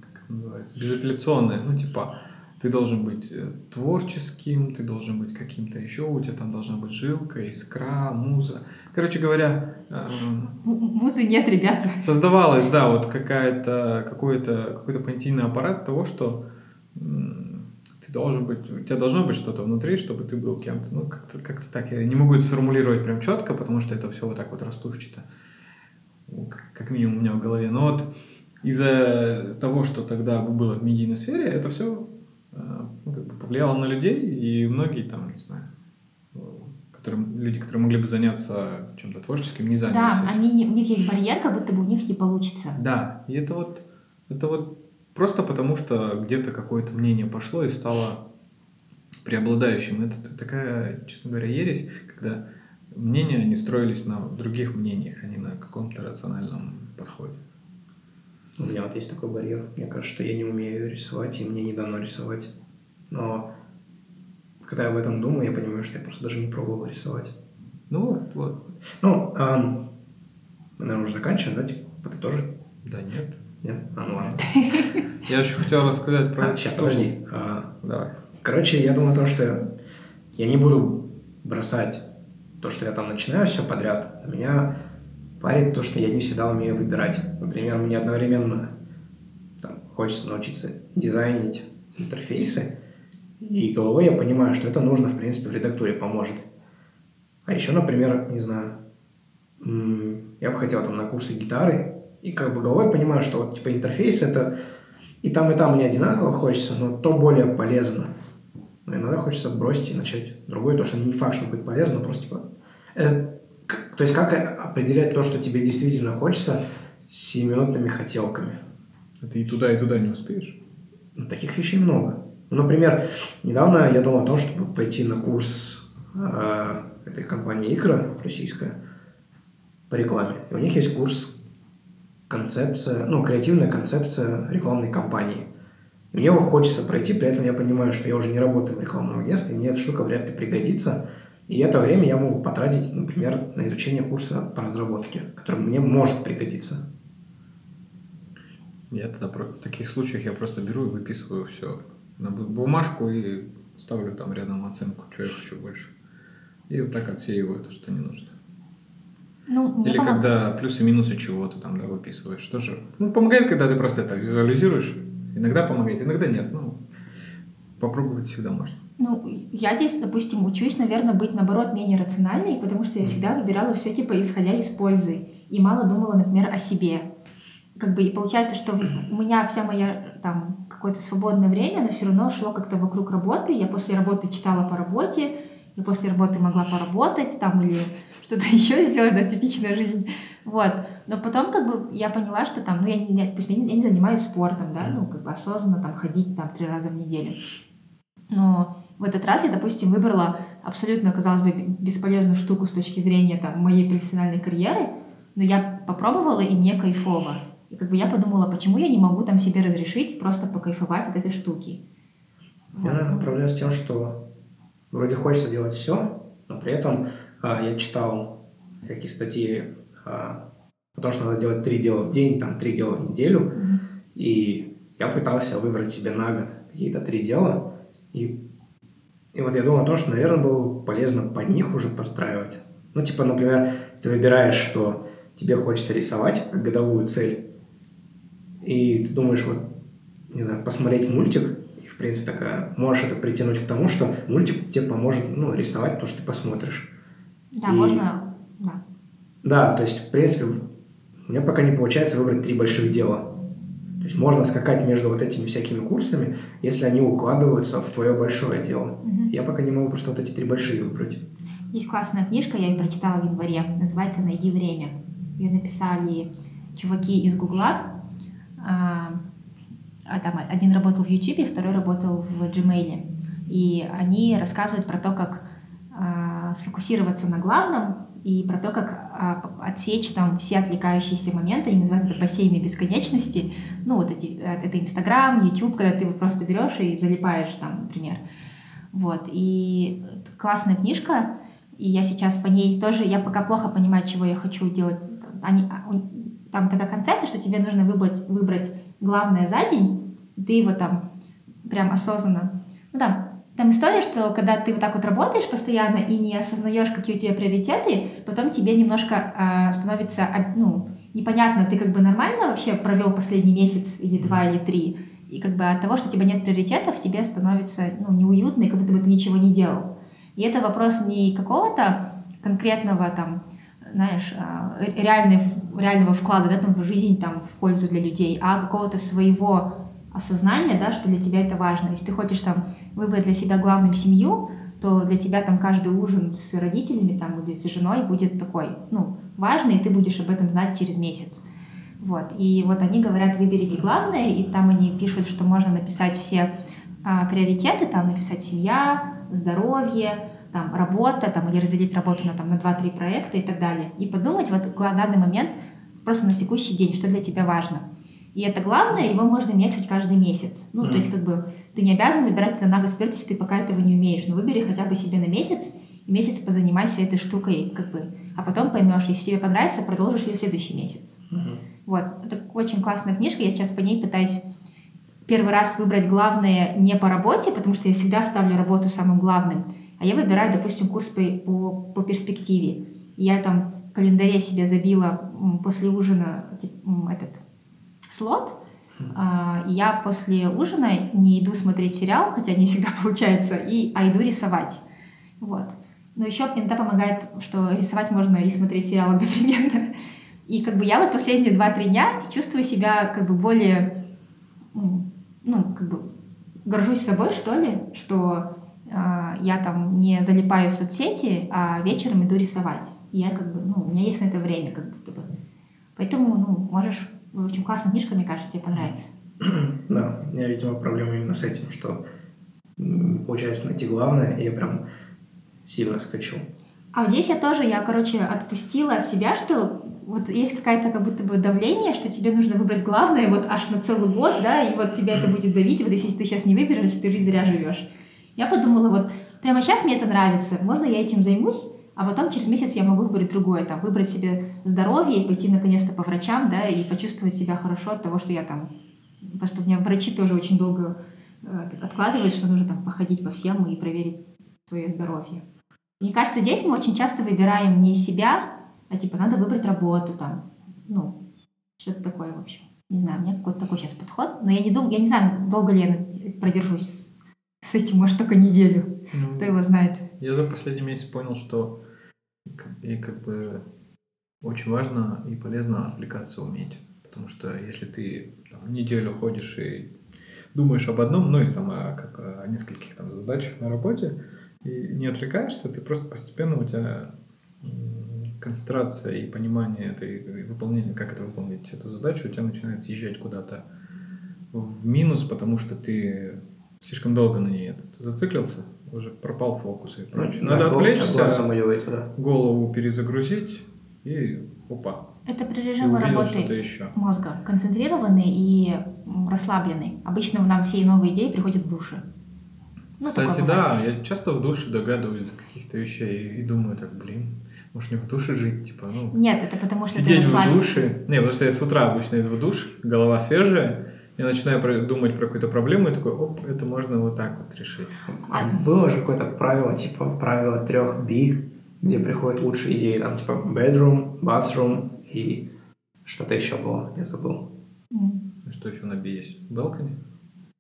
как это называется, безапелляционная. Ну, типа, ты должен быть э, творческим, ты должен быть каким-то еще, у тебя там должна быть жилка, искра, муза. Короче говоря, эм, Музы нет, ребята. создавалась, да, вот какая-то, какой-то, какой-то понятийный аппарат того, что ты должен быть, у тебя должно быть что-то внутри, чтобы ты был кем-то. Ну, как-то, как-то так. Я не могу это сформулировать прям четко, потому что это все вот так вот расплывчато. Ну, как- Как минимум у меня в голове. Но вот из-за того, что тогда было в медийной сфере, это все ну, как бы повлияло на людей, и многие там, не знаю, э, которые, люди, которые могли бы заняться чем-то творческим, не занялись Да, этим. они, у них есть барьер, как будто бы у них не получится. Да, и это вот, это вот просто потому, что где-то какое-то мнение пошло и стало преобладающим. Это такая, честно говоря, ересь, когда мнения не строились на других мнениях, а не на каком-то рациональном подходе. У меня вот есть такой барьер. Мне кажется, что я не умею рисовать, и мне не дано рисовать. Но когда я об этом думаю, я понимаю, что я просто даже не пробовал рисовать. Ну вот, вот. Ну, ам, мы, наверное, уже заканчиваем, да? Типа, тоже? Да нет. Нет? А, ну ладно. Я еще хотел рассказать про... А, сейчас, подожди. А, Давай. Короче, я думаю, то, что я не буду бросать то, что я там начинаю все подряд. Меня парит то, что я не всегда умею выбирать. Например, мне одновременно там, хочется научиться дизайнить интерфейсы, и головой я понимаю, что это нужно, в принципе, в редактуре поможет. А еще, например, не знаю, я бы хотел там на курсы гитары, и как бы головой понимаю, что вот типа интерфейс это и там, и там мне одинаково хочется, но то более полезно. Но иногда хочется бросить и начать другое, то, что не факт, что будет полезно, но просто типа... э, к- то есть как определять то, что тебе действительно хочется, с сиюминутными хотелками? А ты и туда, и туда не успеешь. Ну, таких вещей много. Например, недавно я думал о том, чтобы пойти на курс э, этой компании «Икра» российская по рекламе. И у них есть курс концепция, ну, креативная концепция рекламной кампании. Мне его хочется пройти, при этом я понимаю, что я уже не работаю в рекламном агентстве, и мне эта штука вряд ли пригодится. И это время я могу потратить, например, на изучение курса по разработке, который мне может пригодиться. Я тогда в таких случаях я просто беру и выписываю все на бу- бумажку и ставлю там рядом оценку, что я хочу больше. И вот так отсеиваю то, что не нужно. Ну, Или помог- когда плюсы и минусы чего-то там, да, выписываешь. Тоже. Ну, помогает, когда ты просто это визуализируешь. Иногда помогает, иногда нет. Ну, попробовать всегда можно. Ну, я здесь, допустим, учусь, наверное, быть, наоборот, менее рациональной, потому что я всегда выбирала все, типа, исходя из пользы. И мало думала, например, о себе. Как бы, и получается, что у меня вся моя, там, какое-то свободное время, оно все равно шло как-то вокруг работы. Я после работы читала по работе, я после работы могла поработать, там, или что-то еще сделать, да, типичная жизнь. Вот. Но потом, как бы, я поняла, что там, ну, я не, допустим, я не, я не занимаюсь спортом, да, ну, как бы осознанно там ходить там три раза в неделю. Но в этот раз я, допустим, выбрала абсолютно, казалось бы, бесполезную штуку с точки зрения там, моей профессиональной карьеры, но я попробовала, и мне кайфово. И как бы я подумала, почему я не могу там себе разрешить просто покайфовать от этой штуки. Я, наверное, проблема с тем, что вроде хочется делать все, но при этом я читал всякие статьи а, о том, что надо делать три дела в день, там три дела в неделю, Мгм. и я пытался выбрать себе на год какие-то три дела, и, и вот я думал о том, что, наверное, было бы полезно под них уже подстраивать. Ну, типа, например, ты выбираешь, что тебе хочется рисовать как годовую цель, и ты думаешь, вот, не знаю, посмотреть мультик, и, в принципе, такая, можешь это притянуть к тому, что мультик тебе поможет, ну, рисовать то, что ты посмотришь. Да, И- можно... Да. Да, то есть, в принципе, у меня пока не получается выбрать три больших дела. То есть можно скакать между вот этими всякими курсами, если они укладываются в твое большое дело. Мгм. Я пока не могу просто вот эти три большие выбрать. Есть классная книжка, я ее прочитала в январе, называется «Найди время». Ее написали чуваки из Гугла. А, а там один работал в YouTube, второй работал в Gmail. И они рассказывают про то, как а, сфокусироваться на главном и про то, как а, отсечь там все отвлекающиеся моменты, они называют это бассейны бесконечности. Ну, вот эти, э, это Инстаграм, YouTube, когда ты вот просто берешь и залипаешь там, например. Вот, и классная книжка, и я сейчас по ней тоже, я пока плохо понимаю, чего я хочу делать. Они, а, там такая концепция, что тебе нужно выбрать, выбрать главное за день, ты его там прям осознанно. Ну там, там история, что когда ты вот так вот работаешь постоянно и не осознаешь, какие у тебя приоритеты, потом тебе немножко а, становится, а, ну, непонятно, ты как бы нормально вообще провел последний месяц или два или три, и как бы от того, что у тебя нет приоритетов, тебе становится ну, неуютно, и как будто бы ты ничего не делал. И это вопрос не какого-то конкретного там, знаешь, а, реальной, реального вклада да, там, в жизнь, там, в пользу для людей, а какого-то своего осознания, да, что для тебя это важно. Если ты хочешь там выбрать для себя главным семью, то для тебя там каждый ужин с родителями там, или с женой будет такой, ну, важный, и ты будешь об этом знать через месяц. Вот. И вот они говорят, выберите главное, и там они пишут, что можно написать все а, приоритеты, там написать семья, здоровье, там работа, там, или разделить работу на, там, на 2-3 проекта и так далее. И подумать вот в данный момент просто на текущий день, что для тебя важно. И это главное, его можно менять хоть каждый месяц. Ну, Мгм. то есть, как бы, ты не обязан выбирать на год вперед, если ты пока этого не умеешь. Но выбери хотя бы себе на месяц, и месяц позанимайся этой штукой, как бы. А потом поймешь, если тебе понравится, продолжишь ее в следующий месяц. Вот, это очень классная книжка, я сейчас по ней пытаюсь первый раз выбрать главное не по работе, потому что я всегда ставлю работу самым главным, а я выбираю, допустим, курс по, по, по перспективе. Я там в календаре себе забила после ужина этот слот, а, я после ужина не иду смотреть сериал, хотя не всегда получается, и, а иду рисовать. Вот. Но еще иногда помогает, что рисовать можно и смотреть сериал одновременно. И как бы я вот последние 2-3 дня чувствую себя как бы более, ну, как бы горжусь собой, что ли, что а, я там не залипаю в соцсети, а вечером иду рисовать. И я как бы, ну, у меня есть на это время, как будто бы. Поэтому, ну, можешь, в общем, классная книжка, мне кажется, тебе понравится. Да, у меня, видимо, проблема именно с этим, что получается найти главное, и я прям сильно скачу. А вот здесь я тоже, я, короче, отпустила от себя, что вот есть какая-то как будто бы давление, что тебе нужно выбрать главное вот аж на целый год, да, и вот тебя это будет давить, вот если ты сейчас не выберешь, ты жизнь зря живешь. Я подумала, вот прямо сейчас мне это нравится, можно я этим займусь, а потом через месяц я могу выбрать другое, там, выбрать себе здоровье и пойти наконец-то по врачам, да, и почувствовать себя хорошо от того, что я там... Потому что у меня врачи тоже очень долго э, откладывают, что нужно там походить по всем и проверить свое здоровье. Мне кажется, здесь мы очень часто выбираем не себя, а типа надо выбрать работу там, ну, что-то такое, в общем. Не знаю, у меня какой-то такой сейчас подход, но я не думаю, я не знаю, долго ли я продержусь с- этим, может, только неделю. Ну, Кто его знает. Я за последний месяц понял, что и как бы очень важно и полезно отвлекаться уметь. Потому что если ты там, неделю ходишь и думаешь об одном, ну или там о, как, о нескольких там задачах на работе, и не отвлекаешься, ты просто постепенно у тебя концентрация и понимание этой и выполнения, как это выполнить эту задачу, у тебя начинает съезжать куда-то в минус, потому что ты слишком долго на ней этот зациклился, уже пропал фокус и прочее. Ну, Надо да, отвлечься, замыливается, да. голову перезагрузить и опа, Это при режиме работы еще. мозга. Концентрированный и расслабленный. Обычно нам все новые идеи приходят в душе. Ну, Кстати, да, я часто в душе догадываюсь до каких-то вещей и думаю так, блин, может мне в душе жить, типа, ну, Нет, это потому что сидеть ты в расслабен. душе. Не, потому что я с утра обычно иду в душ, голова свежая, я начинаю думать про какую-то проблему и такой, оп, это можно вот так вот решить. А было же какое-то правило, типа правило трех B, где приходят лучшие идеи, там типа bedroom, bathroom и что-то еще было, я забыл. А Что еще на B есть? Балконе?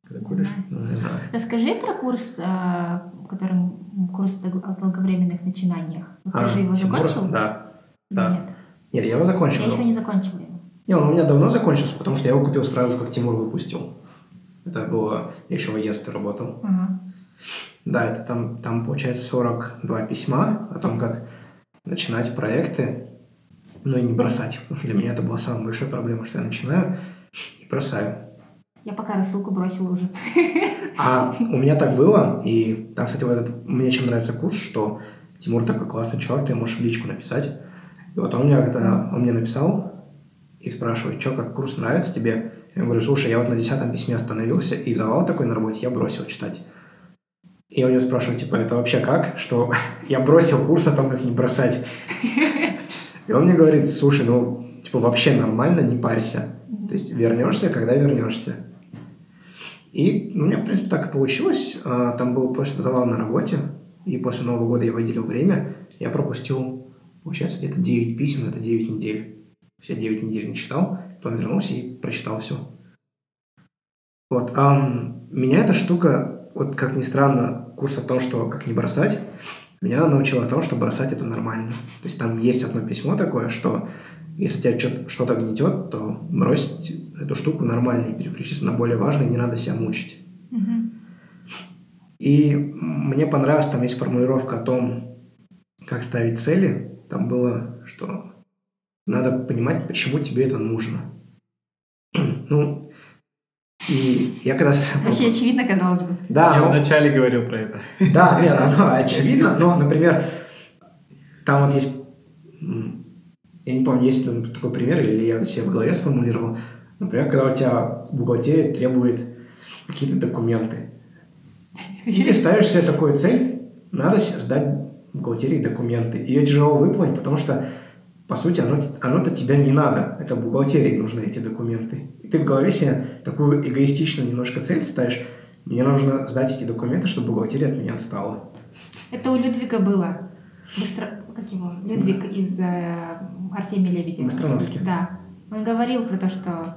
Когда куришь? Ну, не знаю. Расскажи про курс, э, которым курс о дол- о долговременных начинаниях. Ты А, же его закончил? Да. Да. Нет. Нет, я его закончил. Я еще не закончила его. Не, он у меня давно закончился, потому что я его купил сразу же, как Тимур выпустил. Это было... Я еще в агентстве работал. Ага. Да, это там, там получается 42 письма о том, как начинать проекты, но и не бросать. Потому что для меня это была самая большая проблема, что я начинаю и бросаю. Я пока рассылку бросила уже. А у меня так было, и там, кстати, вот этот, мне чем нравится курс, что Тимур такой классный чувак, ты можешь в личку написать. И вот он мне когда он мне написал и спрашивает, что, как курс нравится тебе? Я говорю, слушай, я вот на десятом письме остановился, и завал такой на работе, я бросил читать. И я у него спрашиваю, типа, это вообще как? Что я бросил курс о том, как не бросать. И он мне говорит, слушай, ну, типа, вообще нормально, не парься. То есть вернешься, когда вернешься. И ну, у меня, в принципе, так и получилось. А, Там был просто завал на работе, и после Нового года я выделил время. Я пропустил, получается, где-то 9 писем, это 9 недель. Все 9 недель не читал, потом вернулся и прочитал все. Вот. А меня эта штука, вот как ни странно, курс о том, что как не бросать, меня научила о том, что бросать это нормально. То есть там есть одно письмо такое, что если тебя что-то гнетет, то бросить эту штуку нормально и переключиться на более важное, не надо себя мучить. И мне понравилась, там есть формулировка о том, как ставить цели. Там было, что надо понимать, почему тебе это нужно. Ну, и я когда... Вообще очевидно, казалось бы. Да, Я ну- вначале говорил про это. да, нет, оно очевидно, но, например, там вот есть, я не помню, есть ли такой пример, или я себе в голове сформулировал, например, когда у тебя бухгалтерия требует какие-то документы, и ты ставишь себе такую цель, надо сдать бухгалтерии документы. Ее тяжело выполнить, потому что, по сути, оно, оно-то тебя не надо. Это бухгалтерии нужны эти документы. И ты в голове себе такую эгоистичную немножко цель ставишь. Мне нужно сдать эти документы, чтобы бухгалтерия от меня отстала. Это у Людвига было. Быстро... Как его? Людвиг из э, Артемия Лебедева. Быстроновский. Да. Он говорил про то, что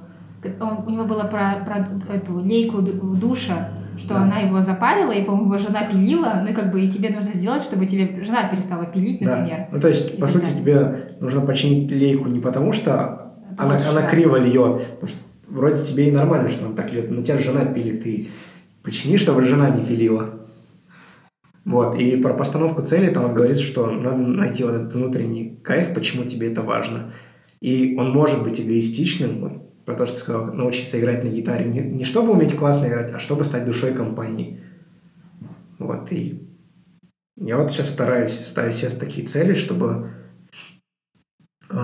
он- у него было про, про эту лейку душа, что Да. она его запарила, и, по-моему, его жена пилила, ну и как бы и тебе нужно сделать, чтобы тебе жена перестала пилить, например. Да. Ну, то есть, И по так сути, далее. тебе нужно починить лейку не потому, что она, она да. криво льет. Потому что вроде тебе и нормально, что она так льет, но тебя жена пилит, и почини, чтобы жена не пилила. Вот, и про постановку цели там он говорит, что надо найти вот этот внутренний кайф, почему тебе это важно. И он может быть эгоистичным, вот, про то, что сказал, научиться играть на гитаре, не, не чтобы уметь классно играть, а чтобы стать душой компании. Вот, и я вот сейчас стараюсь ставить себе такие цели, чтобы э,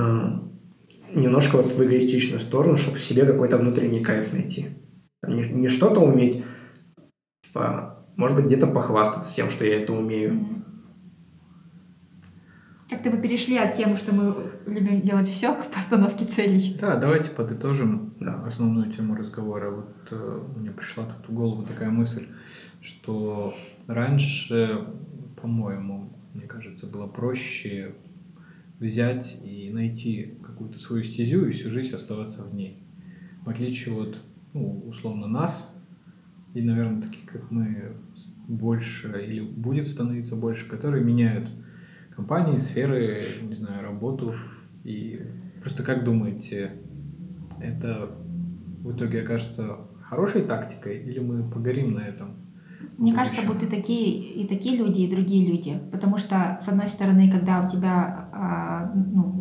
немножко вот в эгоистичную сторону, чтобы себе какой-то внутренний кайф найти. Не, не что-то уметь, типа, может быть, где-то похвастаться тем, что я это умею. Как-то мы перешли от темы, что мы любим делать все, к постановке целей. Да, давайте подытожим Да. основную тему разговора. Вот э, мне пришла тут в голову такая мысль, что раньше, по-моему, мне кажется, было проще взять и найти какую-то свою стезю и всю жизнь оставаться в ней. В отличие от, ну, условно, нас, и, наверное, таких, как мы, больше или будет становиться больше, которые меняют компании, сферы, не знаю, работу. И просто как думаете, это в итоге окажется хорошей тактикой или мы погорим на этом? Мне кажется, будут и такие, и такие люди, и другие люди. Потому что, с одной стороны, когда у тебя а, ну,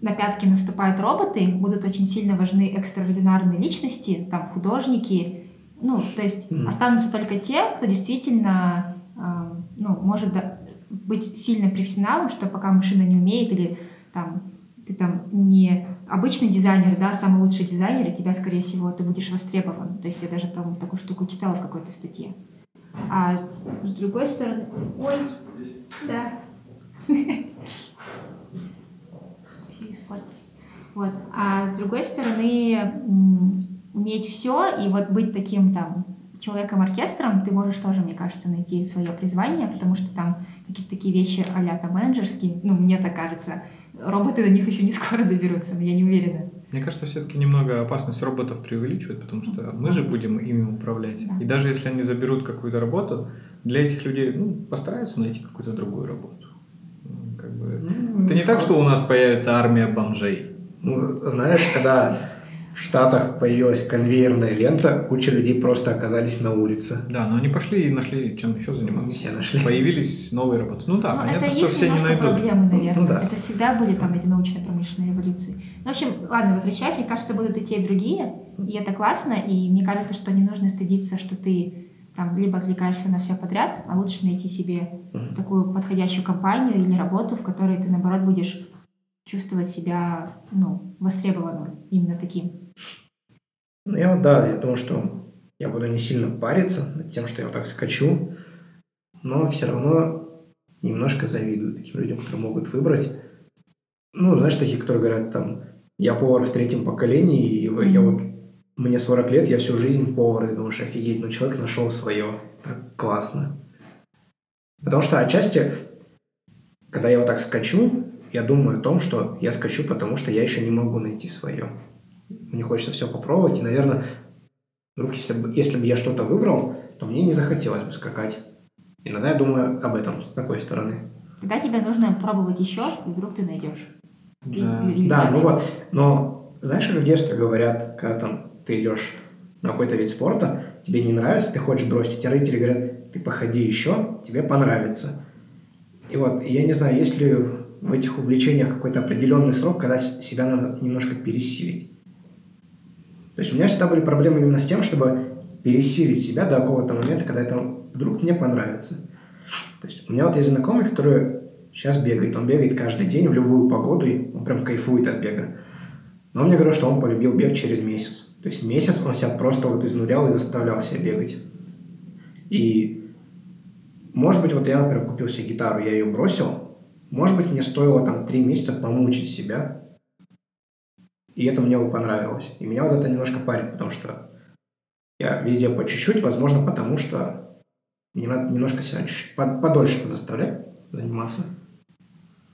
на пятки наступают роботы, будут очень сильно важны экстраординарные личности, там художники. Ну, то есть Мгм. останутся только те, кто действительно а, ну, может быть сильно профессионалом, что пока машина не умеет, или там ты там не обычный дизайнер, да, самый лучший дизайнер, и тебя, скорее всего, ты будешь востребован. То есть я даже, по-моему, такую штуку читала в какой-то статье. А с другой стороны... Ой, да. Все испортили. Вот. А с другой стороны, уметь все и вот быть таким там человеком-оркестром, ты можешь тоже, мне кажется, найти свое призвание, потому что там какие-то такие вещи а там менеджерские, ну, мне так кажется, роботы до них еще не скоро доберутся, но я не уверена. Мне кажется, все-таки немного опасность роботов преувеличивает, потому что мы же будем ими управлять. Да. И даже если они заберут какую-то работу, для этих людей ну, постараются найти какую-то другую работу. Ну, Как бы... Это не так, что у нас появится армия бомжей. Ну, знаешь, когда в Штатах появилась конвейерная лента, куча людей просто оказались на улице. Да, но они пошли и нашли, чем еще заниматься. Не все нашли. Появились новые работы. Ну да, Ну, понятно, это что все не немножко найдут. проблемы, наверное. Ну да. Это всегда были там эти научно-промышленные революции. Ну, в общем, ладно, возвращаясь, мне кажется, будут и те, и другие, и это классно, и мне кажется, что не нужно стыдиться, что ты там либо отвлекаешься на все подряд, а лучше найти себе такую подходящую компанию или работу, в которой ты, наоборот, будешь чувствовать себя, ну, востребованным именно таким. Ну, я вот, да, я думаю, что я буду не сильно париться над тем, что я вот так скачу, но все равно немножко завидую таким людям, которые могут выбрать. Ну, знаешь, такие, которые говорят там, я повар в третьем поколении, и вы- я вот, мне 40 лет, я всю жизнь повар, и думаешь, офигеть, ну человек нашел свое, так классно. Потому что отчасти, когда я вот так скачу, я думаю о том, что я скачу, потому что я еще не могу найти свое. Мне хочется все попробовать, и, наверное, вдруг, если бы, если бы я что-то выбрал, то мне не захотелось бы скакать. Иногда я думаю об этом с такой стороны. Тогда тебе нужно пробовать еще, и вдруг ты найдешь. И- Да. или Да, ну вот, но знаешь, как в детстве говорят, когда там ты идешь на какой-то вид спорта, тебе не нравится, ты хочешь бросить, а родители говорят, ты походи еще, тебе понравится. И вот, я не знаю, есть ли в этих увлечениях какой-то определенный срок, когда себя надо немножко пересилить. То есть у меня всегда были проблемы именно с тем, чтобы пересилить себя до какого-то момента, когда это вдруг мне понравится. То есть у меня вот есть знакомый, который сейчас бегает. Он бегает каждый день в любую погоду, и он прям кайфует от бега. Но он мне говорил, что он полюбил бег через месяц. То есть месяц он себя просто вот изнурял и заставлял себя бегать. И может быть, вот я, например, купил себе гитару, я ее бросил. Может быть, мне стоило там три месяца помучить себя. И это мне бы понравилось. И меня вот это немножко парит, потому что я везде по чуть-чуть, возможно, потому что мне надо немножко себя чуть-чуть под- подольше заставлять заниматься.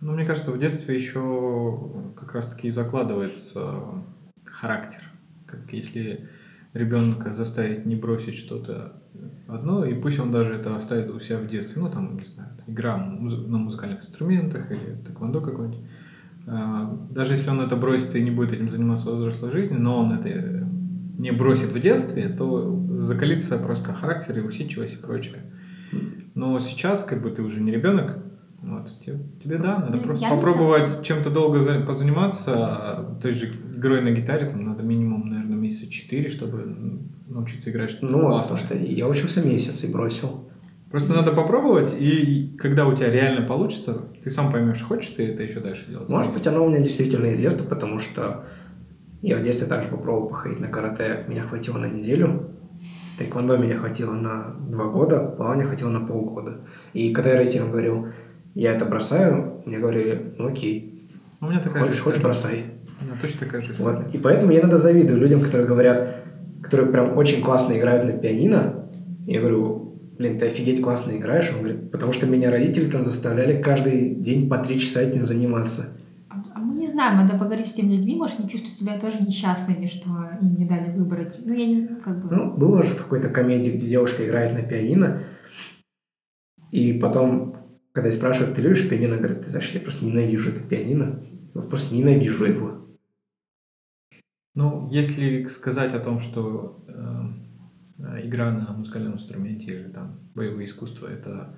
Ну, мне кажется, в детстве еще как раз-таки и закладывается характер. Как если ребенка заставить не бросить что-то одно, и пусть он даже это оставит у себя в детстве, ну, там, не знаю, игра на музыкальных инструментах или тэквондо какой-нибудь. А, Даже если он это бросит и не будет этим заниматься в взрослой жизни, но он это не бросит в детстве, то закалится просто характер и усидчивость и прочее. Но сейчас, как бы, ты уже не ребенок, вот, тебе, тебе да, надо Ну, просто попробовать чем-то долго за- позаниматься. а Той же игрой на гитаре там надо минимум, наверное, месяца четыре, чтобы научиться играть что-то Ну, а классное. потому что я учился месяц и бросил. Просто надо попробовать, и когда у тебя реально получится, ты сам поймешь, хочешь ты это еще дальше делать. Может быть, оно у меня действительно из детства, потому что я в детстве также попробовал походить на карате. Меня хватило на неделю. Тэквондо меня хватило на два года, плавание хватило на полгода. И когда я родителям говорил, я это бросаю, мне говорили, ну окей, У меня такая хочешь, же хочешь бросай. Меня точно такая же история. Вот. И поэтому я иногда завидую людям, которые говорят, которые прям очень классно играют на пианино. Я говорю, блин, ты офигеть классно играешь. Он говорит, потому что меня родители там заставляли каждый день по три часа этим заниматься. А а мы не знаем, надо поговорить с теми людьми, может, они чувствуют себя тоже несчастными, что им не дали выбрать. Ну, я не знаю, как бы... Ну, было же в какой-то комедии, где девушка играет на пианино, и потом, когда спрашивают, ты любишь пианино, она говорит, ты знаешь, я просто ненавижу это пианино. Я просто ненавижу его. Ну, если сказать о том, что э, игра на музыкальном инструменте или там боевые искусства это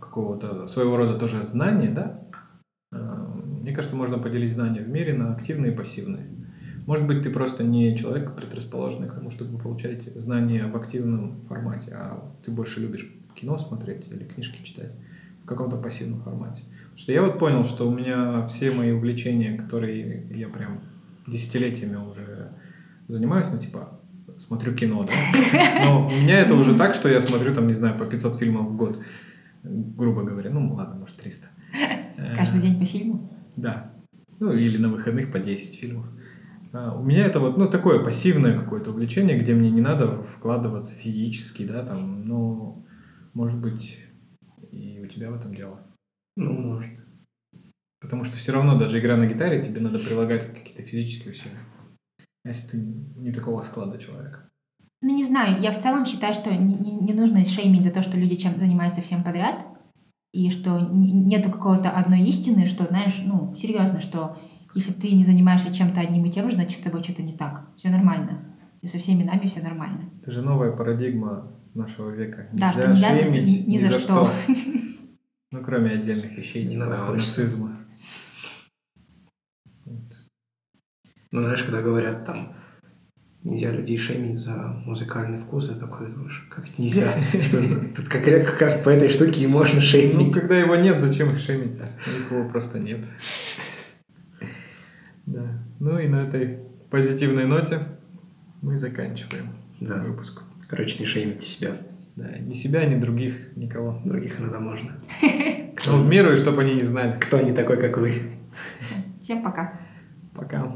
какого-то своего рода тоже знание, да? Э, мне кажется, можно поделить знания в мире на активные и пассивные. Может быть, ты просто не человек, предрасположенный к тому, чтобы получать знания в активном формате, а ты больше любишь кино смотреть или книжки читать в каком-то пассивном формате. Потому что я вот понял, что у меня все мои увлечения, которые я прям десятилетиями уже занимаюсь, ну, типа, смотрю кино, да. Но у меня это уже так, что я смотрю, там, не знаю, по 500 фильмов в год, грубо говоря. Ну, ладно, может, 300. Каждый день по фильму. Да. Ну, или на выходных по 10 фильмов. А, у меня это вот, ну, такое пассивное какое-то увлечение, где мне не надо вкладываться физически, да, там, но, может быть, и у тебя в этом дело. Ну, может. Потому что все равно даже игра на гитаре, тебе надо прилагать какие-то физические усилия. Если ты не такого склада человека. Ну, не знаю, я в целом считаю, что не, не- нужно шеймить за то, что люди чем занимаются всем подряд, и что нету какого-то одной истины, что, знаешь, ну, серьезно, что если ты не занимаешься чем-то одним и тем же, значит, с тобой что-то не так. Все нормально. И со всеми нами все нормально. Это же новая парадигма нашего века. Да, что нельзя ни- шеймить ни за что. Ну, кроме отдельных вещей, Не типа нацизма. Ну, знаешь, когда говорят там, нельзя людей шеймить за музыкальный вкус, я такой думаешь, как нельзя? Тут как раз- как раз по этой штуке и можно Ну, шеймить. когда его нет, зачем их них его просто нет. Да. Ну и на этой позитивной ноте мы заканчиваем Да. выпуск. Короче, не шеймите себя. Да, ни себя, ни других, никого. Других иногда можно. Ну, в меру, и чтобы они не знали. Кто не такой, как вы? Всем пока. Пока.